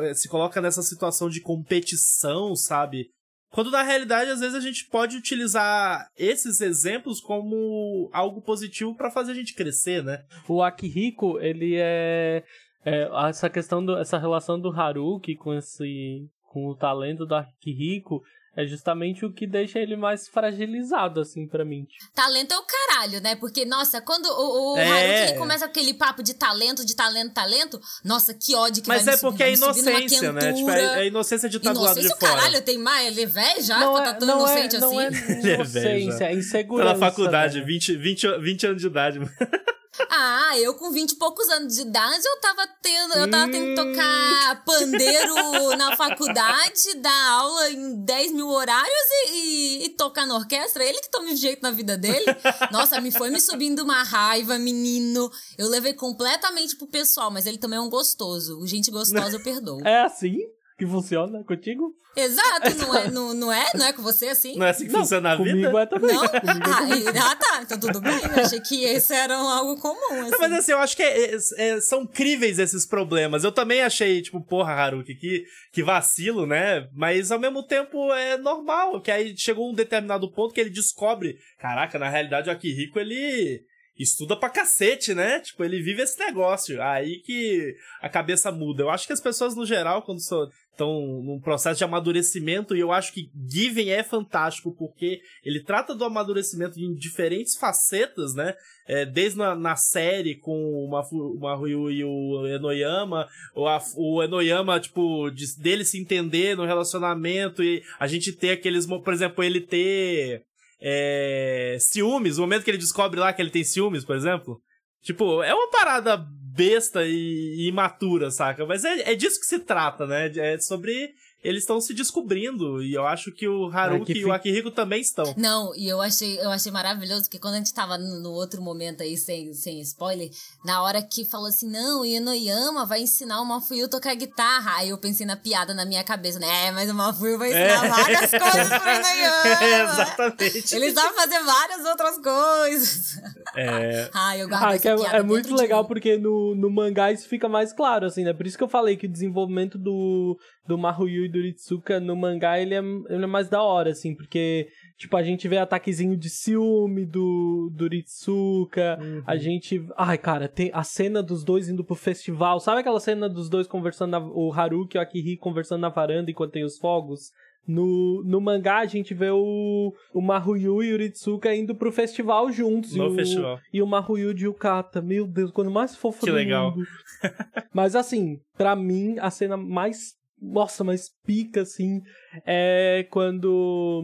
eh, se coloca nessa situação de competição, sabe? Quando na realidade às vezes a gente pode utilizar esses exemplos como algo positivo para fazer a gente crescer, né? O Akihiko, ele é, é essa questão do, essa relação do Haruki com esse com o talento do Akihiko é justamente o que deixa ele mais fragilizado, assim, para mim. Talento é o caralho, né? Porque, nossa, quando o, o é. Haruki começa aquele papo de talento, de talento, talento, nossa, que ódio que Mas vai é porque é inocência, né? Tipo, é, é inocência de estar do lado de fora. Inocência o caralho, tem mais, ele é velho já, não tá tão não inocente é, assim. [laughs] Não é inocência, é insegurança. Pela faculdade, 20, 20, 20 anos de idade. [laughs] Ah, eu com 20 e poucos anos de idade, eu tava tendo, eu tava tendo que tocar pandeiro [laughs] na faculdade, dar aula em 10 mil horários e, e, e tocar na orquestra. Ele que toma jeito na vida dele. Nossa, me foi me subindo uma raiva, menino. Eu levei completamente pro pessoal, mas ele também é um gostoso. Gente gostosa eu perdoo. É assim que funciona contigo? Exato, não é, não, não é? Não é com você assim? Não é assim que Não, funciona a comigo vida? é também. Não? Comigo é Ah, ah, tá. Então tudo bem. Eu achei que esse era algo comum, assim. Não, mas assim, eu acho que é- é- é- são críveis esses problemas. Eu também achei, tipo, porra, Haruki, que, que vacilo, né? Mas ao mesmo tempo é normal, que aí chegou um determinado ponto que ele descobre, caraca, na realidade o Akihiko, ele estuda pra cacete, né? Tipo, ele vive esse negócio. Aí que a cabeça muda. Eu acho que as pessoas, no geral, quando estão num processo de amadurecimento, e eu acho que Given é fantástico, porque ele trata do amadurecimento em diferentes facetas, né? É, desde na, na série com o Maruyu e o Enoyama, o, a- o Enoyama, tipo, de- dele se entender no relacionamento e a gente ter aqueles, por exemplo, ele ter é, ciúmes, o momento que ele descobre lá que ele tem ciúmes, por exemplo. Tipo, é uma parada besta e, e imatura, saca? Mas é, é disso que se trata, né? É sobre eles estão se descobrindo e eu acho que o Haruki É que e o Akihiko também estão. Não, e eu achei, eu achei maravilhoso, porque quando a gente tava no, no outro momento aí, sem, sem spoiler, na hora que falou assim, não, o Enoyama vai ensinar o Mafuyu a tocar guitarra. Aí eu pensei na piada na minha cabeça, né? É, mas o Mafuyu vai ensinar É. várias coisas pro Enoyama. É, [laughs] exatamente. Ele sabe fazer várias outras coisas. É, [laughs] Ah, eu guardo Ah, essa que é, piada é muito legal mim. porque no, no mangá isso fica mais claro, assim, né? Por isso que eu falei que o desenvolvimento do, do Maruyu e do Ritsuka no mangá, ele é, ele é mais da hora, assim, porque, tipo, a gente vê ataquezinho de ciúme do, do Ritsuka, Uhum. a gente... Ai, cara, tem a cena dos dois indo pro festival, sabe aquela cena dos dois conversando, na, o Haruki e o Akiri conversando na varanda enquanto tem os fogos? No, no mangá, a gente vê o, o Maruyu e o Ritsuka indo pro festival juntos. e no o- festival. e o Maruyu de Yukata. Meu Deus, quando mais fofo Que do legal. mundo. [laughs] Mas assim, pra mim, a cena mais. Nossa, mais pica, assim, é quando.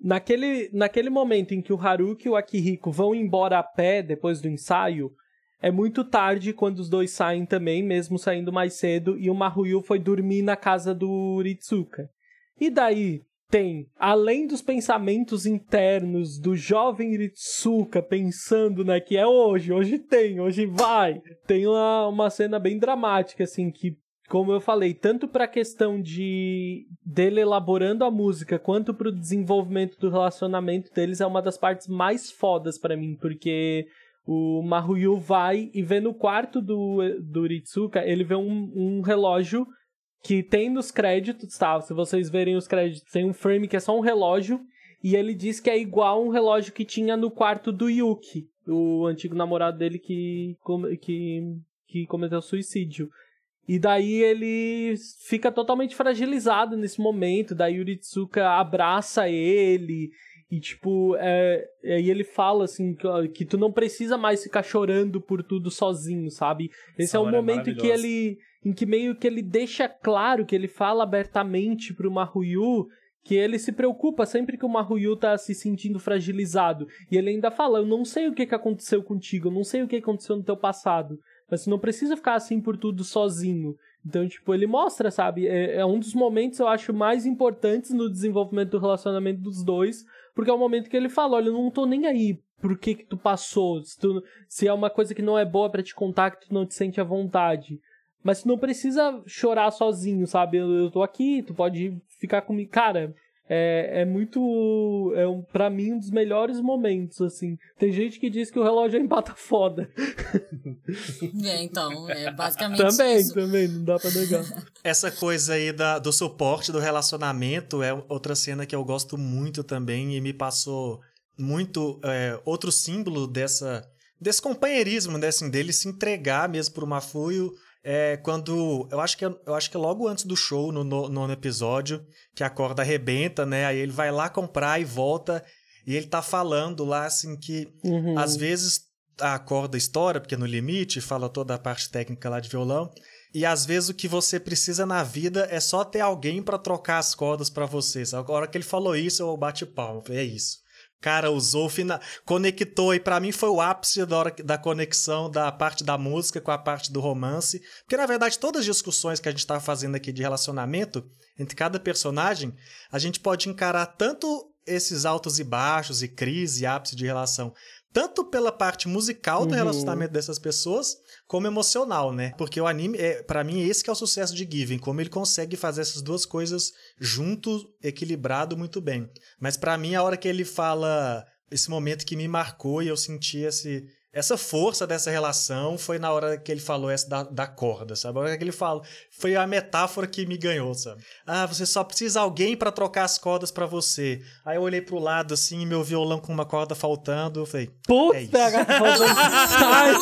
Naquele, naquele momento em que o Haruki e o Akihiko vão embora a pé depois do ensaio, é muito tarde quando os dois saem também, mesmo saindo mais cedo, e o Maruyu foi dormir na casa do Ritsuka. E daí tem, além dos pensamentos internos do jovem Ritsuka pensando, né, que é hoje, hoje tem, hoje vai, tem uma, uma cena bem dramática, assim, que, como eu falei, tanto pra questão de dele elaborando a música, quanto pro desenvolvimento do relacionamento deles, é uma das partes mais fodas pra mim, porque o Maruyu vai e vê no quarto do, do Ritsuka, ele vê um, um relógio que tem nos créditos, tá? Se vocês verem os créditos, tem um frame que é só um relógio. E ele diz que é igual um relógio que tinha no quarto do Yuki, o antigo namorado dele que, que, que cometeu suicídio. E daí ele fica totalmente fragilizado nesse momento. Daí o Ritsuka abraça ele. E tipo, é, aí ele fala assim que, que tu não precisa mais ficar chorando por tudo sozinho, sabe? Esse Essa é o é momento que maravilhosa. ele em que meio que ele deixa claro que ele fala abertamente pro Maruyu que ele se preocupa sempre que o Maruyu tá se sentindo fragilizado. E ele ainda fala: Eu não sei o que, que aconteceu contigo, eu não sei o que aconteceu no teu passado. Mas você não precisa ficar assim por tudo sozinho. Então, tipo, ele mostra, sabe? É, é um dos momentos, eu acho, mais importantes no desenvolvimento do relacionamento dos dois. Porque é o momento que ele fala: Olha, eu não tô nem aí por que que tu passou. Se, tu- se é uma coisa que não é boa pra te contar, que tu não te sente à vontade. Mas tu não precisa chorar sozinho, sabe? Eu, eu tô aqui, tu pode ficar comigo. Cara, é, é muito. É um, pra mim um dos melhores momentos, assim. Tem gente que diz que o relógio empata foda. É, então, é basicamente Também, isso. também, não dá pra negar. Essa coisa aí da, do suporte do relacionamento é outra cena que eu gosto muito também e me passou muito é, outro símbolo dessa desse companheirismo, né, assim, dele se entregar mesmo pro Mafuio. É, quando. Eu acho, que, é- eu acho que é logo antes do show, no no- nono episódio, que a corda arrebenta, né? Aí ele vai lá comprar e volta. E ele tá falando lá, assim, que Uhum. às vezes a corda estoura, porque no limite, fala toda a parte técnica lá de violão. E às vezes o que você precisa na vida é só ter alguém pra trocar as cordas pra você. sabe? A hora que ele falou isso, eu bati palma. Falei, É isso. Cara usou, fina... conectou, e para mim foi o ápice da, hora, da conexão da parte da música com a parte do romance. Porque, na verdade, todas as discussões que a gente está fazendo aqui de relacionamento entre cada personagem, a gente pode encarar tanto esses altos e baixos, e crise, ápice de relação, tanto pela parte musical do uhum. relacionamento dessas pessoas, como emocional, né? Porque o anime, é, para mim, esse que é o sucesso de Given, como ele consegue fazer essas duas coisas junto, equilibrado muito bem. Mas para mim, a hora que ele fala esse momento que me marcou e eu senti esse, essa força dessa relação foi na hora que ele falou essa da, da corda, sabe? A hora que ele falou, foi a metáfora que me ganhou, sabe? Ah, você só precisa alguém para trocar as cordas para você. Aí eu olhei pro lado assim, meu violão com uma corda faltando, eu falei, puta, é isso. [laughs] Ai,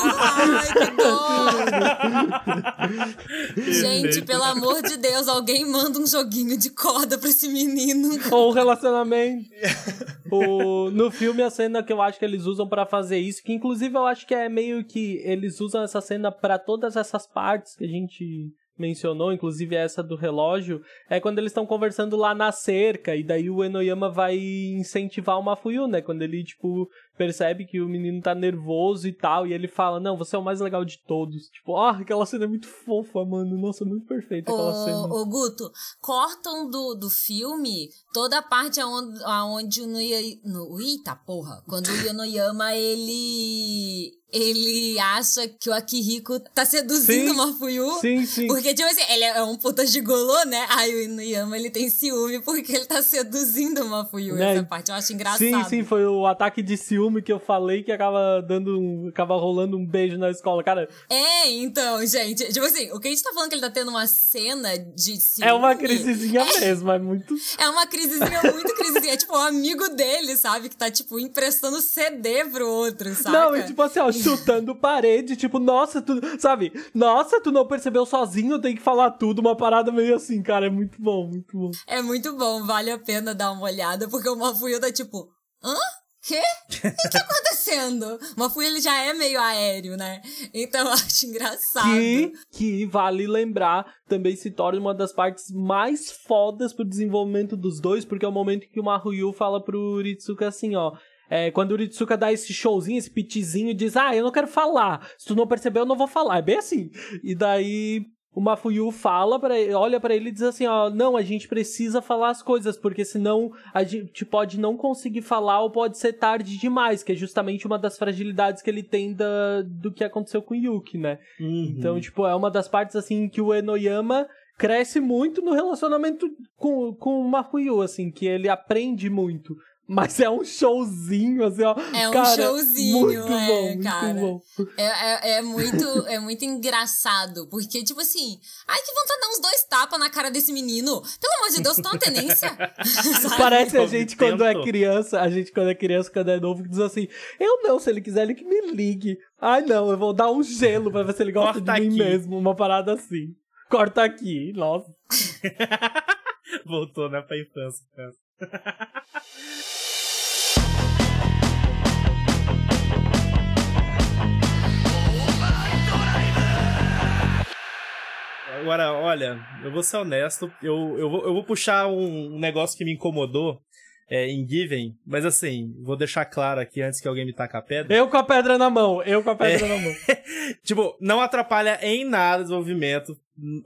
que Gente, pelo amor de Deus, alguém manda um joguinho de corda pra esse menino. Ou um relacionamento. o, no filme a cena que eu acho que eles usam para fazer isso, que inclusive eu acho que é meio que eles usam essa cena para todas essas partes que a gente mencionou, inclusive essa do relógio, é quando eles estão conversando lá na cerca, e daí o Enoyama vai incentivar o Mafuyu, né? Quando ele, tipo, percebe que o menino tá nervoso e tal, e ele fala, não, você é o mais legal de todos. Tipo, ah, aquela cena é muito fofa, mano. Nossa, muito perfeita aquela ô, cena. Ô, Guto, cortam do, do filme toda a parte aonde, aonde o Noyama... No, eita porra! Quando o Enoyama, [laughs] ele ele acha que o Akihiko tá seduzindo sim, o Mafuyu. Sim, sim. Porque, tipo assim, ele é um puta gigolô, né? Aí o Inuyama, ele tem ciúme porque ele tá seduzindo o Mafuyu. Né? Essa parte eu acho engraçado. Sim, sim, foi o ataque de ciúme que eu falei que acaba dando um, acaba rolando um beijo na escola, cara. É, então, gente, tipo assim, o que a gente tá falando que ele tá tendo uma cena de ciúme... É uma crisezinha é, mesmo, é muito... É uma crisezinha, muito crisezinha. É tipo um amigo dele, sabe? Que tá, tipo, emprestando CD pro outro, sabe? Não, e tipo assim, ó, chutando parede, tipo, nossa, tu, sabe? Nossa, tu não percebeu sozinho, tem que falar tudo, uma parada meio assim, cara, é muito bom, muito bom. É muito bom, vale a pena dar uma olhada, porque o Mafuio tá tipo, hã? Quê? O que tá acontecendo? Mafuio ele já é meio aéreo, né? Então eu acho engraçado. Que, que vale lembrar, também se torna uma das partes mais fodas pro desenvolvimento dos dois, porque é o momento que o Mafuyu fala pro Ritsuka assim, ó. É, quando o Ritsuka dá esse showzinho, esse pitizinho, diz: Ah, eu não quero falar. Se tu não percebeu, eu não vou falar. É bem assim. E daí o Mafuyu fala para olha para ele e diz assim, ó, não, a gente precisa falar as coisas, porque senão a gente pode não conseguir falar ou pode ser tarde demais, que é justamente uma das fragilidades que ele tem da, do que aconteceu com o Yuki, né? Uhum. Então, tipo, é uma das partes, assim, que o Enoyama cresce muito no relacionamento com, com o Mafuyu, assim, que ele aprende muito. Mas é um showzinho, assim, ó. É um cara, showzinho, muito é, bom, muito cara. Bom. É, é, é, muito, é muito engraçado. Porque, tipo assim, ai, que vontade de dar uns dois tapas na cara desse menino. Pelo amor de Deus, tem uma tenência. [laughs] Parece a gente quando é criança, a gente quando é criança, quando é novo, que diz assim: eu não, se ele quiser, ele que me ligue. Ai, não, eu vou dar um gelo pra ver se ele gosta Corta de mim aqui. mesmo. Uma parada assim. Corta aqui, nossa. [laughs] Voltou, né, pra infância, cara. [laughs] Agora, olha, eu vou ser honesto, eu, eu, vou, eu vou puxar um, um negócio que me incomodou é, em Given, mas assim, vou deixar claro aqui antes que alguém me taque a pedra. Eu com a pedra na mão, eu com a pedra é, na mão. [laughs] tipo, não atrapalha em nada o desenvolvimento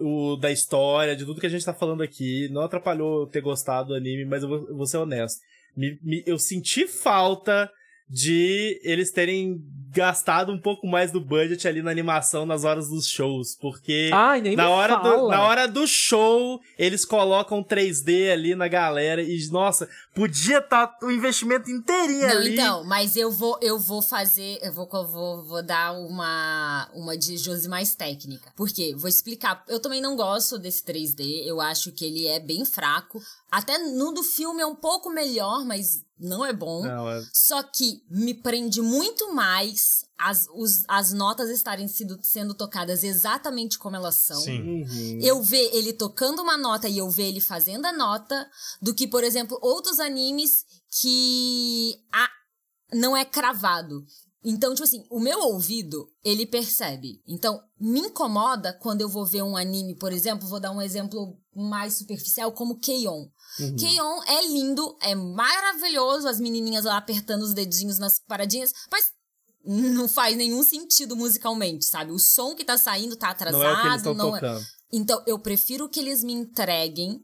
o, da história, de tudo que a gente tá falando aqui. Não atrapalhou ter gostado do anime, mas eu vou, eu vou ser honesto. Me, me, eu senti falta de eles terem gastado um pouco mais do budget ali na animação nas horas dos shows, porque Ai, na hora do, na hora do show eles colocam 3D ali na galera e nossa, podia estar tá o investimento inteirinho Não, ali. Então, mas eu vou eu vou fazer, eu vou vou, vou dar uma uma de Josi mais técnica. Por quê? Vou explicar. Eu também não gosto desse 3D, eu acho que ele é bem fraco. Até no do filme é um pouco melhor, mas não é bom. Não, é... Só que me prende muito mais as, os, as notas estarem sido, sendo tocadas exatamente como elas são. Sim. Uhum. Eu ver ele tocando uma nota e eu ver ele fazendo a nota, do que, por exemplo, outros animes que a, não é cravado. Então, tipo assim, o meu ouvido, ele percebe. Então, me incomoda quando eu vou ver um anime, por exemplo, vou dar um exemplo mais superficial, como Keion. Uhum. Keion é lindo, é maravilhoso, as menininhas lá apertando os dedinhos nas paradinhas, mas não faz nenhum sentido musicalmente, sabe? O som que tá saindo tá atrasado, Não é o que eles estão é... tocando. Então, eu prefiro que eles me entreguem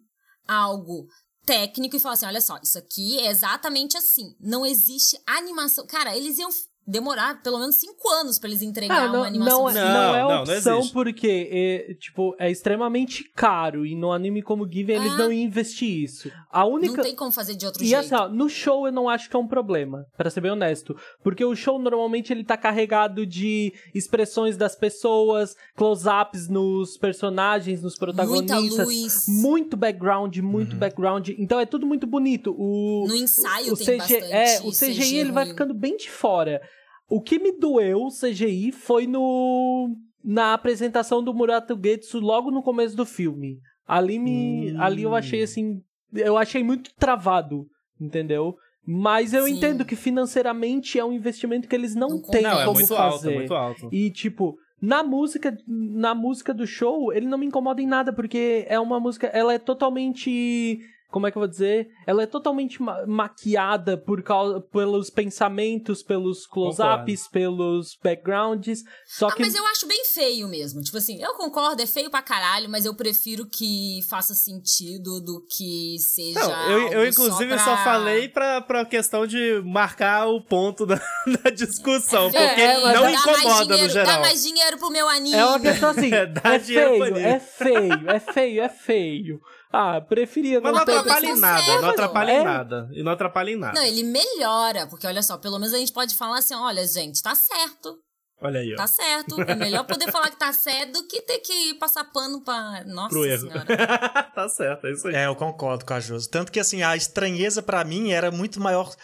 algo técnico e falar assim: olha só, isso aqui é exatamente assim. Não existe animação. Cara, eles iam demorar pelo menos cinco anos pra eles entregar Ah, não, uma animação. não, é- assim. Não, não é não, não opção existe. porque é, tipo, é extremamente caro e no anime como Given eles Ah. não iam investir isso. A única Não tem como fazer de outro E jeito. assim, ó, no show eu não acho que é um problema, pra ser bem honesto. Porque o show normalmente ele tá carregado de expressões das pessoas, close-ups nos personagens, nos Muita protagonistas. luz. Muito background, muito background. Então é tudo muito bonito. O, No ensaio o tem CG, bastante É, o CGI CG ele vai ruim. ficando bem de fora. O que me doeu, o CGI, foi no na apresentação do Murata Getsu logo no começo do filme. Ali me, Hum. ali eu achei assim, eu achei muito travado, entendeu? Mas eu Sim. entendo que financeiramente é um investimento que eles não, Não têm Não, é como muito fazer. alto, é muito alto. E tipo, na música, na música do show, ele não me incomoda em nada, porque é uma música, ela é totalmente, como é que eu vou dizer? Ela é totalmente ma- maquiada por causa pelos pensamentos, pelos close-ups, pelos backgrounds, só Ah, que mas eu acho bem feio mesmo. Tipo assim, eu concordo, é feio pra caralho, mas eu prefiro que faça sentido do que seja. Não, eu, eu algo inclusive só, só, pra... falei pra, pra questão de marcar o ponto da, [laughs] da discussão, É, porque é, não incomoda dinheiro, no geral. Dá mais dinheiro pro meu anime. é uma questão assim, [laughs] Dá é dinheiro pra feio, é feio, é feio, é feio. Ah, preferia Mas não ter- atrapalha em mas nada, não atrapalha em é. nada. E não atrapalha em nada. Não, ele melhora, porque olha só, pelo menos a gente pode falar assim: olha, gente, tá certo, Olha aí, ó. tá certo. É melhor poder falar que tá certo do que ter que passar pano pra. Nossa Pro erro. senhora. [laughs] tá certo, é isso aí. É, eu concordo com a Josi. Tanto que, assim, a estranheza pra mim era muito maior.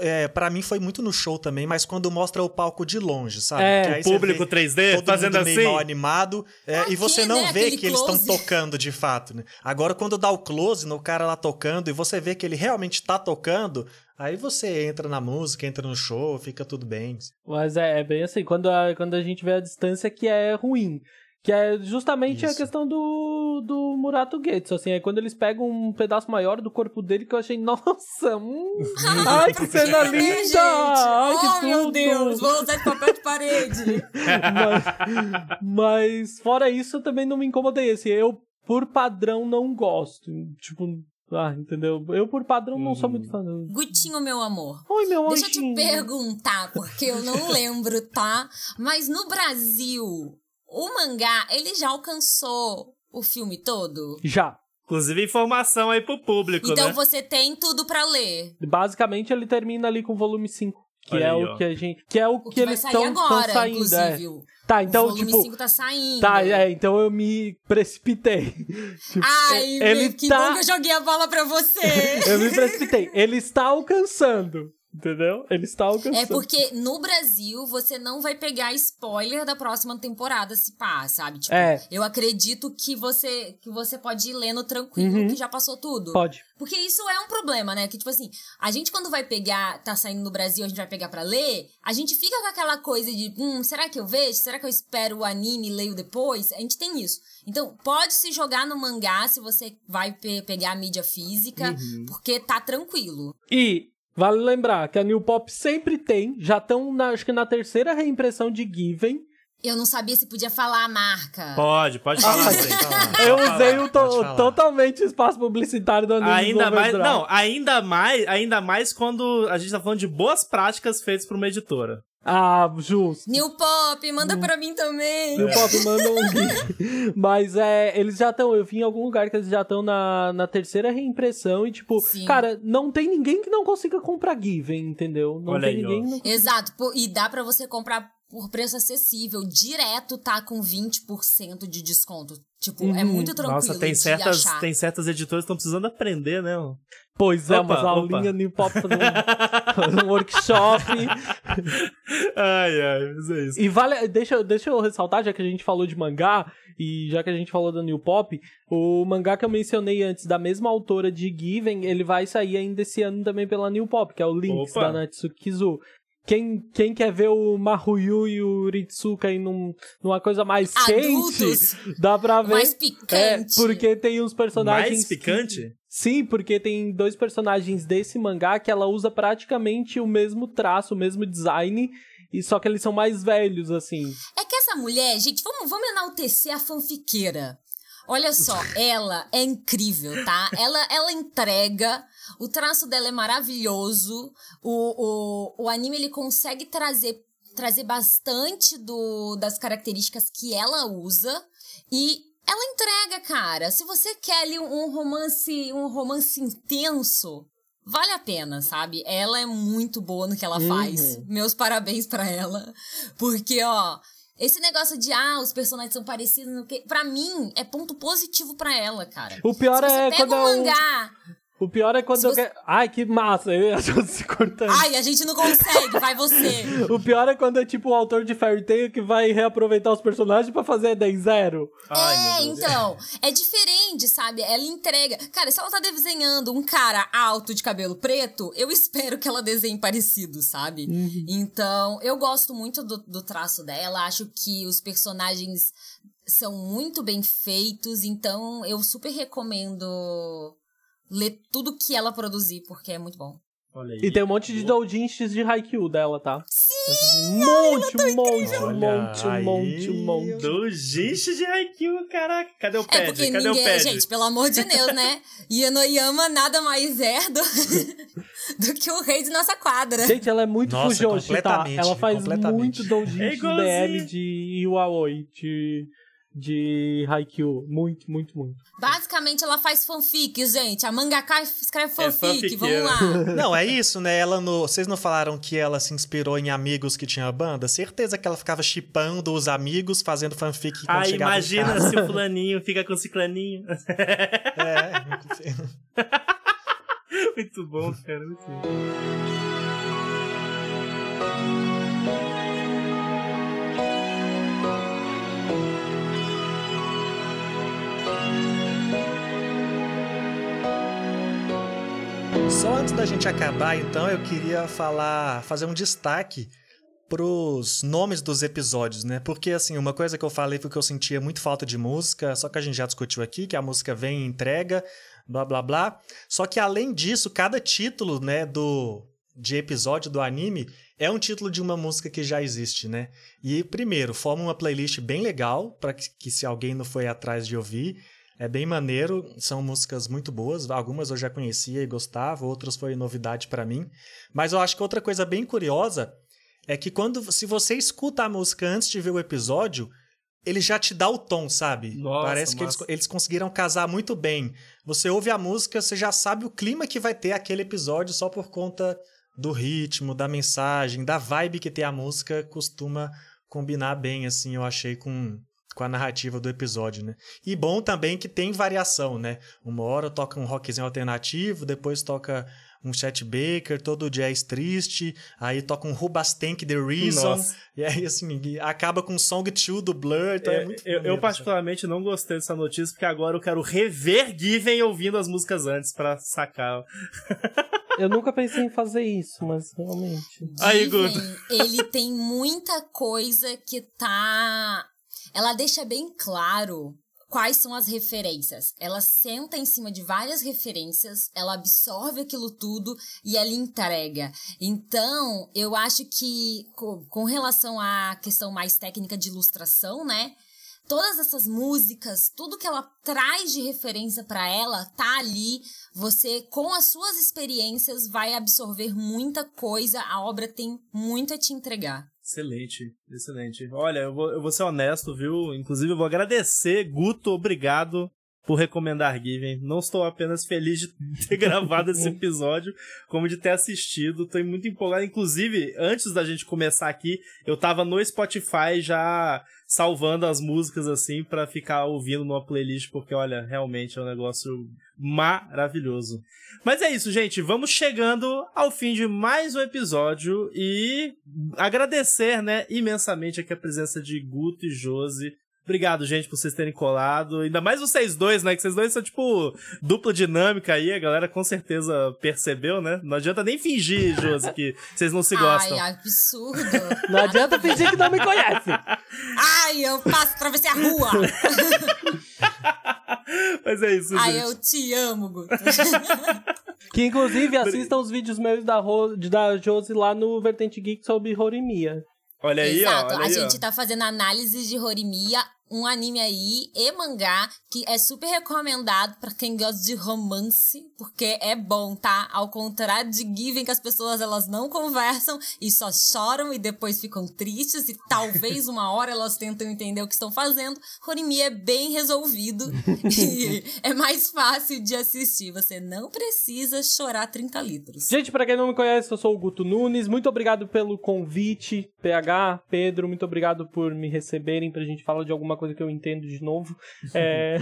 É, para mim foi muito no show também, mas quando mostra o palco de longe, sabe? É, você Público vê 3D todo fazendo mundo meio assim. mal animado é, Aqui, e você não né, vê aquele que eles estão close. tocando de fato, né? Agora quando dá o close no cara lá tocando e você vê que ele realmente tá tocando, aí você entra na música, entra no show, fica tudo bem. Mas é, é bem assim, quando a, quando a gente vê a distância que é ruim. Que é justamente a Isso. questão do, do Murato Gates, assim, é quando eles pegam um pedaço maior do corpo dele que eu achei, nossa, hum, [laughs] ai que cena É, linda, gente. ai que oh, meu tudo. Deus, vou usar de papel de parede. [laughs] mas, mas fora isso, eu também não me incomodei, assim, eu por padrão não gosto, tipo, ah, entendeu? Eu por padrão não sou Uhum. muito fã. do- Gutinho, meu amor. Oi, meu Deixa eu te perguntar, porque eu não lembro, tá? Mas no Brasil, o mangá, ele já alcançou o filme todo? Já. Inclusive informação aí pro público, Então né? você tem tudo pra ler. Basicamente, ele termina ali com o volume 5. Que Olha é aí, o ó. que a gente. Que é o, O que, que, vai eles sair estão agora, saindo. é. inclusive. O Tá, então, o volume tipo. 5 tá saindo. Tá, é, então eu me precipitei. [laughs] Tipo, Ai, ele que tá- bom que eu joguei a bola pra você. [laughs] eu me precipitei. Ele está alcançando. Entendeu? Ele está alcançando. É porque no Brasil você não vai pegar spoiler da próxima temporada se pá, sabe? Tipo, É. eu acredito que você que você pode ir lendo tranquilo Uhum. que já passou tudo. Pode. Porque isso é um problema, né? Que, tipo assim, a gente quando vai pegar, tá saindo no Brasil, a gente vai pegar pra ler, a gente fica com aquela coisa de, hum, será que eu vejo? Será que eu espero o anime e leio depois? A gente tem isso. Então, pode se jogar no mangá se você vai pe- pegar a mídia física, Uhum. porque tá tranquilo. E vale lembrar que a New Pop sempre tem. Já estão, acho que na terceira reimpressão de Given. Eu não sabia se podia falar a marca. Pode, pode falar, sim. falar. Eu usei o to- totalmente o espaço publicitário da News Ainda mais, não, ainda mais, ainda mais quando a gente tá falando de boas práticas feitas por uma editora. Ah, justo. New Pop, manda pra mim também. New Pop manda um link. [laughs] Mas é, eles já estão. Eu vi em algum lugar que eles já estão na, na terceira reimpressão e, tipo, Sim. cara, não tem ninguém que não consiga comprar Given, entendeu? Não Olha tem aí, ninguém. não- Exato, pô, e dá pra você comprar por preço acessível. Direto tá com 20% de desconto. Tipo, é Uhum. muito tranquilo Nossa, tem de certas, achar. tem certas editoras que estão precisando aprender, né? Pois é, Opa, mas a opa. aulinha New Pop fazer um, fazer [laughs] um workshop. ai, ai, mas é isso. E vale. Deixa, eu- deixa eu ressaltar, já que a gente falou de mangá, e já que a gente falou da New Pop, o mangá que eu mencionei antes, da mesma autora de Given, ele vai sair ainda esse ano também pela New Pop, que é o Lynx Opa. da Natsuki Kizu. Quem, quem quer ver o Mahuyu e o Ritsuka aí num, numa coisa mais Adultos, quente, dá pra ver. mais É, picante. porque tem uns personagens. Mais picante? que- Sim, porque tem dois personagens desse mangá que ela usa praticamente o mesmo traço, o mesmo design, e só que eles são mais velhos, assim. É que essa mulher, gente, vamos, vamos enaltecer a fanfiqueira. Olha só, [laughs] ela é incrível, tá? Ela, ela entrega, o traço dela é maravilhoso, o, o, o anime ele consegue trazer, trazer bastante do, das características que ela usa e ela entrega, cara. Se você quer ali um romance, um romance intenso, vale a pena, sabe? Ela é muito boa no que ela faz. Meus parabéns pra ela. Porque, ó, esse negócio de, ah, os personagens são parecidos, no que, pra mim, é ponto positivo pra ela, cara. O pior você é pega quando um é um- mangá. O pior é quando Se eu você- quero... Ai, que massa! Eu ia se cortando. Ai, a gente não consegue, vai você. [laughs] O pior é quando é tipo o autor de Fairy Tail que vai reaproveitar os personagens pra fazer 10-0. Ai, é, meu Deus. então, é diferente, sabe? Ela entrega. Cara, se ela tá desenhando um cara alto de cabelo preto, eu espero que ela desenhe parecido, sabe? Então, eu gosto muito do, do traço dela, acho que os personagens são muito bem feitos, então eu super recomendo ler tudo que ela produzir, porque é muito bom. Olha aí. E tem um monte de doujinshis de Haikyuu dela, tá? Sim! Um monte, um monte, um monte, um monte, um monte. Do gente de Haikyuu, caraca. Cadê o É pad? porque Cadê o ninguém, pad? gente, pelo amor de Deus, né? [laughs] Yanoyama nada mais é do, [laughs] do que o rei de nossa quadra. Gente, ela é muito Nossa, Fujoshi, tá? Ela faz muito É doujinshi igualzinho. BL de Iwaoi, de, de Haikyuu. Muito, muito, muito. Basicamente, ela faz fanfic, gente. A mangaka escreve É fanfic, vamos fanfiqueira. lá. [laughs] Não, é isso, né? Ela no. Vocês não falaram que ela se inspirou em amigos que tinham banda? Certeza que ela ficava chipando os amigos, fazendo fanfic quando Ah, chegava em imagina casa. se o [laughs] fulaninho fica com o ciclaninho. É, [laughs] Muito bom, cara. Muito bom. Só antes da gente acabar, então, eu queria falar, fazer um destaque pros nomes dos episódios, né? Porque, assim, uma coisa que eu falei foi que eu sentia muito falta de música, só que a gente já discutiu aqui, que a música vem e entrega, blá, blá, blá. Só que, além disso, cada título, né, do de episódio do anime é um título de uma música que já existe, né? E, primeiro, forma uma playlist bem legal, para que, que se alguém não foi atrás de ouvir, é bem maneiro, são músicas muito boas, algumas eu já conhecia e gostava, outras foi novidade pra mim. Mas eu acho que outra coisa bem curiosa é que quando se você escuta a música antes de ver o episódio, ele já te dá o tom, sabe? Nossa, Parece que eles, eles conseguiram casar muito bem. Você ouve a música, você já sabe o clima que vai ter aquele episódio só por conta do ritmo, da mensagem, da vibe que tem a música, costuma combinar bem, assim, eu achei com, com a narrativa do episódio, né? E bom também que tem variação, né? Uma hora toca um rockzinho alternativo, depois toca um Chet Baker, todo jazz triste, aí toca um Rubastank The Reason, Nossa. e aí assim, acaba com Song 2 do Blur, então é, É, muito eu, eu particularmente não gostei dessa notícia, porque agora eu quero rever Given ouvindo as músicas antes pra sacar. [laughs] Eu nunca pensei em fazer isso, mas realmente. Aí, Guto. ele tem muita coisa que tá. Ela deixa bem claro quais são as referências. Ela senta em cima de várias referências, ela absorve aquilo tudo e ela entrega. Então, eu acho que co- com relação à questão mais técnica de ilustração, né? Todas essas músicas, tudo que ela traz de referência pra ela tá ali. Você, com as suas experiências, vai absorver muita coisa. A obra tem muito a te entregar. Excelente, excelente. Olha, eu vou, eu vou ser honesto, viu? Inclusive, eu vou agradecer, Guto, obrigado por recomendar Given. Não estou apenas feliz de ter [laughs] gravado esse episódio, como de ter assistido. Estou muito empolgado. Inclusive, antes da gente começar aqui, eu tava no Spotify já salvando as músicas assim pra ficar ouvindo numa playlist, porque olha, realmente é um negócio maravilhoso. Mas é isso, gente. Vamos chegando ao fim de mais um episódio e agradecer, né, imensamente aqui a presença de Guto e Josi. Obrigado, gente, por vocês terem colado. Ainda mais vocês dois, né? Que vocês dois são, tipo, dupla dinâmica aí. A galera com certeza percebeu, né? Não adianta nem fingir, Josi, que vocês não se gostam. Ai, absurdo. [laughs] Não adianta fingir que não me conhece. Ai, eu passo, atravessei a rua. [laughs] Mas é isso, Ai, gente. eu te amo, Guto. [laughs] Que inclusive assistam os vídeos meus da, Ro da Josi lá no Vertente Geek sobre Horimiya. Olha aí, Exato, ó. Olha a aí, gente ó. tá fazendo análise de Horimiya, um anime aí e mangá que é super recomendado pra quem gosta de romance, porque é bom, tá? Ao contrário de Given, que as pessoas elas não conversam e só choram e depois ficam tristes e talvez uma hora elas tentam entender o que estão fazendo. Horimiya é bem resolvido [laughs] e é mais fácil de assistir. Você não precisa chorar 30 litros. Gente, pra quem não me conhece, eu sou o Guto Nunes. Muito obrigado pelo convite, PH, Pedro. Muito obrigado por me receberem pra gente falar de alguma coisa que eu entendo de novo. [laughs] É...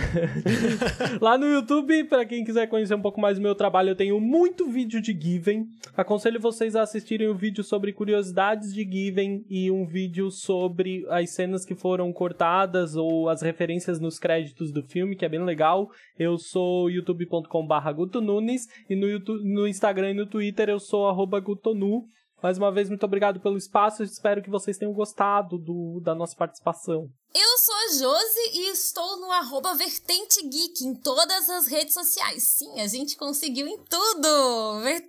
Lá no YouTube, pra quem quiser conhecer um pouco mais do meu trabalho, eu tenho muito vídeo de Given. Aconselho vocês a assistirem o vídeo sobre curiosidades de Given e um vídeo sobre as cenas que foram cortadas ou as referências nos créditos do filme, que é bem legal. Eu sou youtube.com.br Guto Nunes e no, YouTube, no Instagram e no Twitter eu sou Gutonu. Mais uma vez, muito obrigado pelo espaço. Espero que vocês tenham gostado do, da nossa participação. Eu sou a Josi e estou no arroba Vertente Geek em todas as redes sociais. Sim, a gente conseguiu em tudo!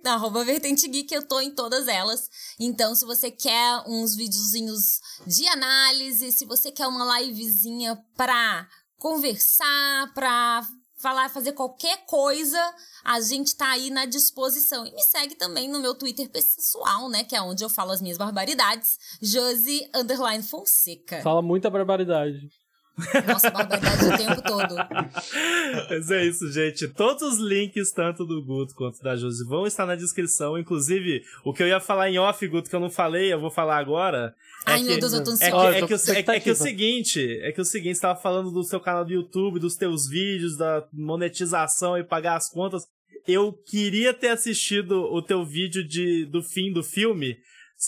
Arroba Vertente Geek, eu tô em todas elas. Então, se você quer uns videozinhos de análise, se você quer uma livezinha pra conversar, pra falar, fazer qualquer coisa, a gente tá aí na disposição. E me segue também no meu Twitter pessoal, né? Que é onde eu falo as minhas barbaridades. Josi Fonseca. Fala muita barbaridade. Nossa, barbaridade o tempo todo. Mas é isso, gente. Todos os links, tanto do Guto quanto da Josi, vão estar na descrição. Inclusive, o que eu ia falar em off, Guto, que eu não falei, eu vou falar agora. É Ai, que, meu Deus, eu tô é que, é, que, o- é, que- é que o Expectativa. seguinte, é que o seguinte, você tava falando do seu canal do YouTube, dos teus vídeos, da monetização e pagar as contas. Eu queria ter assistido o teu vídeo de, do fim do filme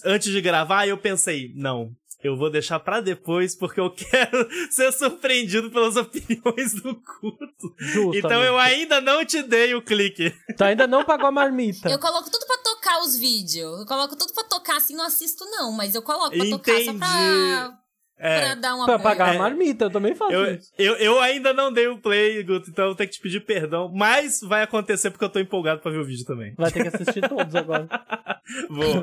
antes de gravar, e eu pensei, não, eu vou deixar pra depois, porque eu [laughs] quero ser surpreendido pelas opiniões do culto. Justo. Então eu ainda não te dei o clique. Tu ainda não pagou a marmita. Eu coloco tudo pra tocar os vídeos. Eu coloco tudo pra tocar, assim, não assisto não, mas eu coloco pra tocar só pra, Entendi. pra É, dar uma... Pra pagar É. a marmita, eu também faço eu, isso. eu, eu ainda não dei o play, Guto, então eu vou ter que te pedir perdão. Mas vai acontecer porque eu tô empolgado pra ver o vídeo também. Vai ter que assistir todos agora. [laughs]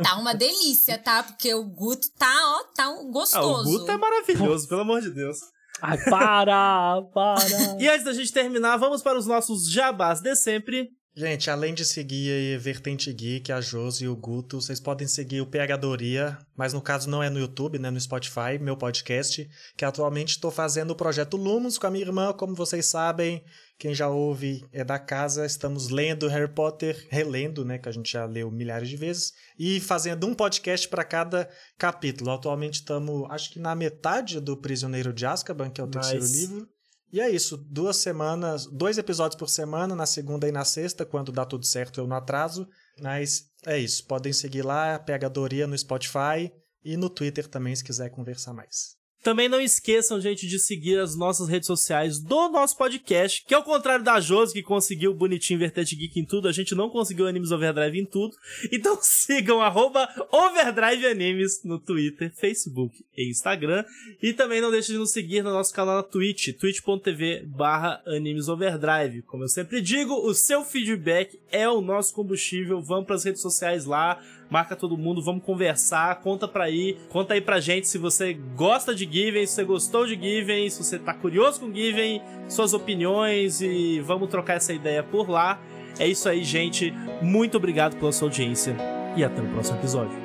Tá uma delícia, tá? Porque o Guto tá, ó, tá um Ah, gostoso. o Guto é maravilhoso, pelo amor de Deus. Ai, para, para. [laughs] E antes da gente terminar, vamos para os nossos jabás de sempre. Gente, além de seguir aí Vertente Geek, a Josi e o Guto, vocês podem seguir o PH Doria, mas no caso não é no YouTube, né, no Spotify, meu podcast, que atualmente estou fazendo o projeto Lumos com a minha irmã, como vocês sabem, quem já ouve é da casa, estamos lendo Harry Potter, relendo, né, que a gente já leu milhares de vezes, e fazendo um podcast para cada capítulo. Atualmente estamos, acho que na metade do Prisioneiro de Azkaban, que é o terceiro Nice. livro. E é isso, duas semanas, dois episódios por semana, na segunda e na sexta, quando dá tudo certo eu não atraso. Mas é isso, podem seguir lá, Pegadoria no Spotify e no Twitter também, se quiser conversar mais. Também não esqueçam, gente, de seguir as nossas redes sociais do nosso podcast, que ao contrário da Josi, que conseguiu bonitinho Vertente Geek em tudo, a gente não conseguiu Animes Overdrive em tudo. Então [laughs] sigam arroba Overdrive Animes no Twitter, Facebook e Instagram. E também não deixem de nos seguir no nosso canal na Twitch, twitch.tv barra Animes Overdrive. Como eu sempre digo, o seu feedback é o nosso combustível. Vamos para as redes sociais lá, marca todo mundo, vamos conversar, conta pra aí, conta aí pra gente se você gosta de Given, se você gostou de Given, se você tá curioso com Given, suas opiniões e vamos trocar essa ideia por lá. É isso aí, gente. Muito obrigado pela sua audiência e até o próximo episódio.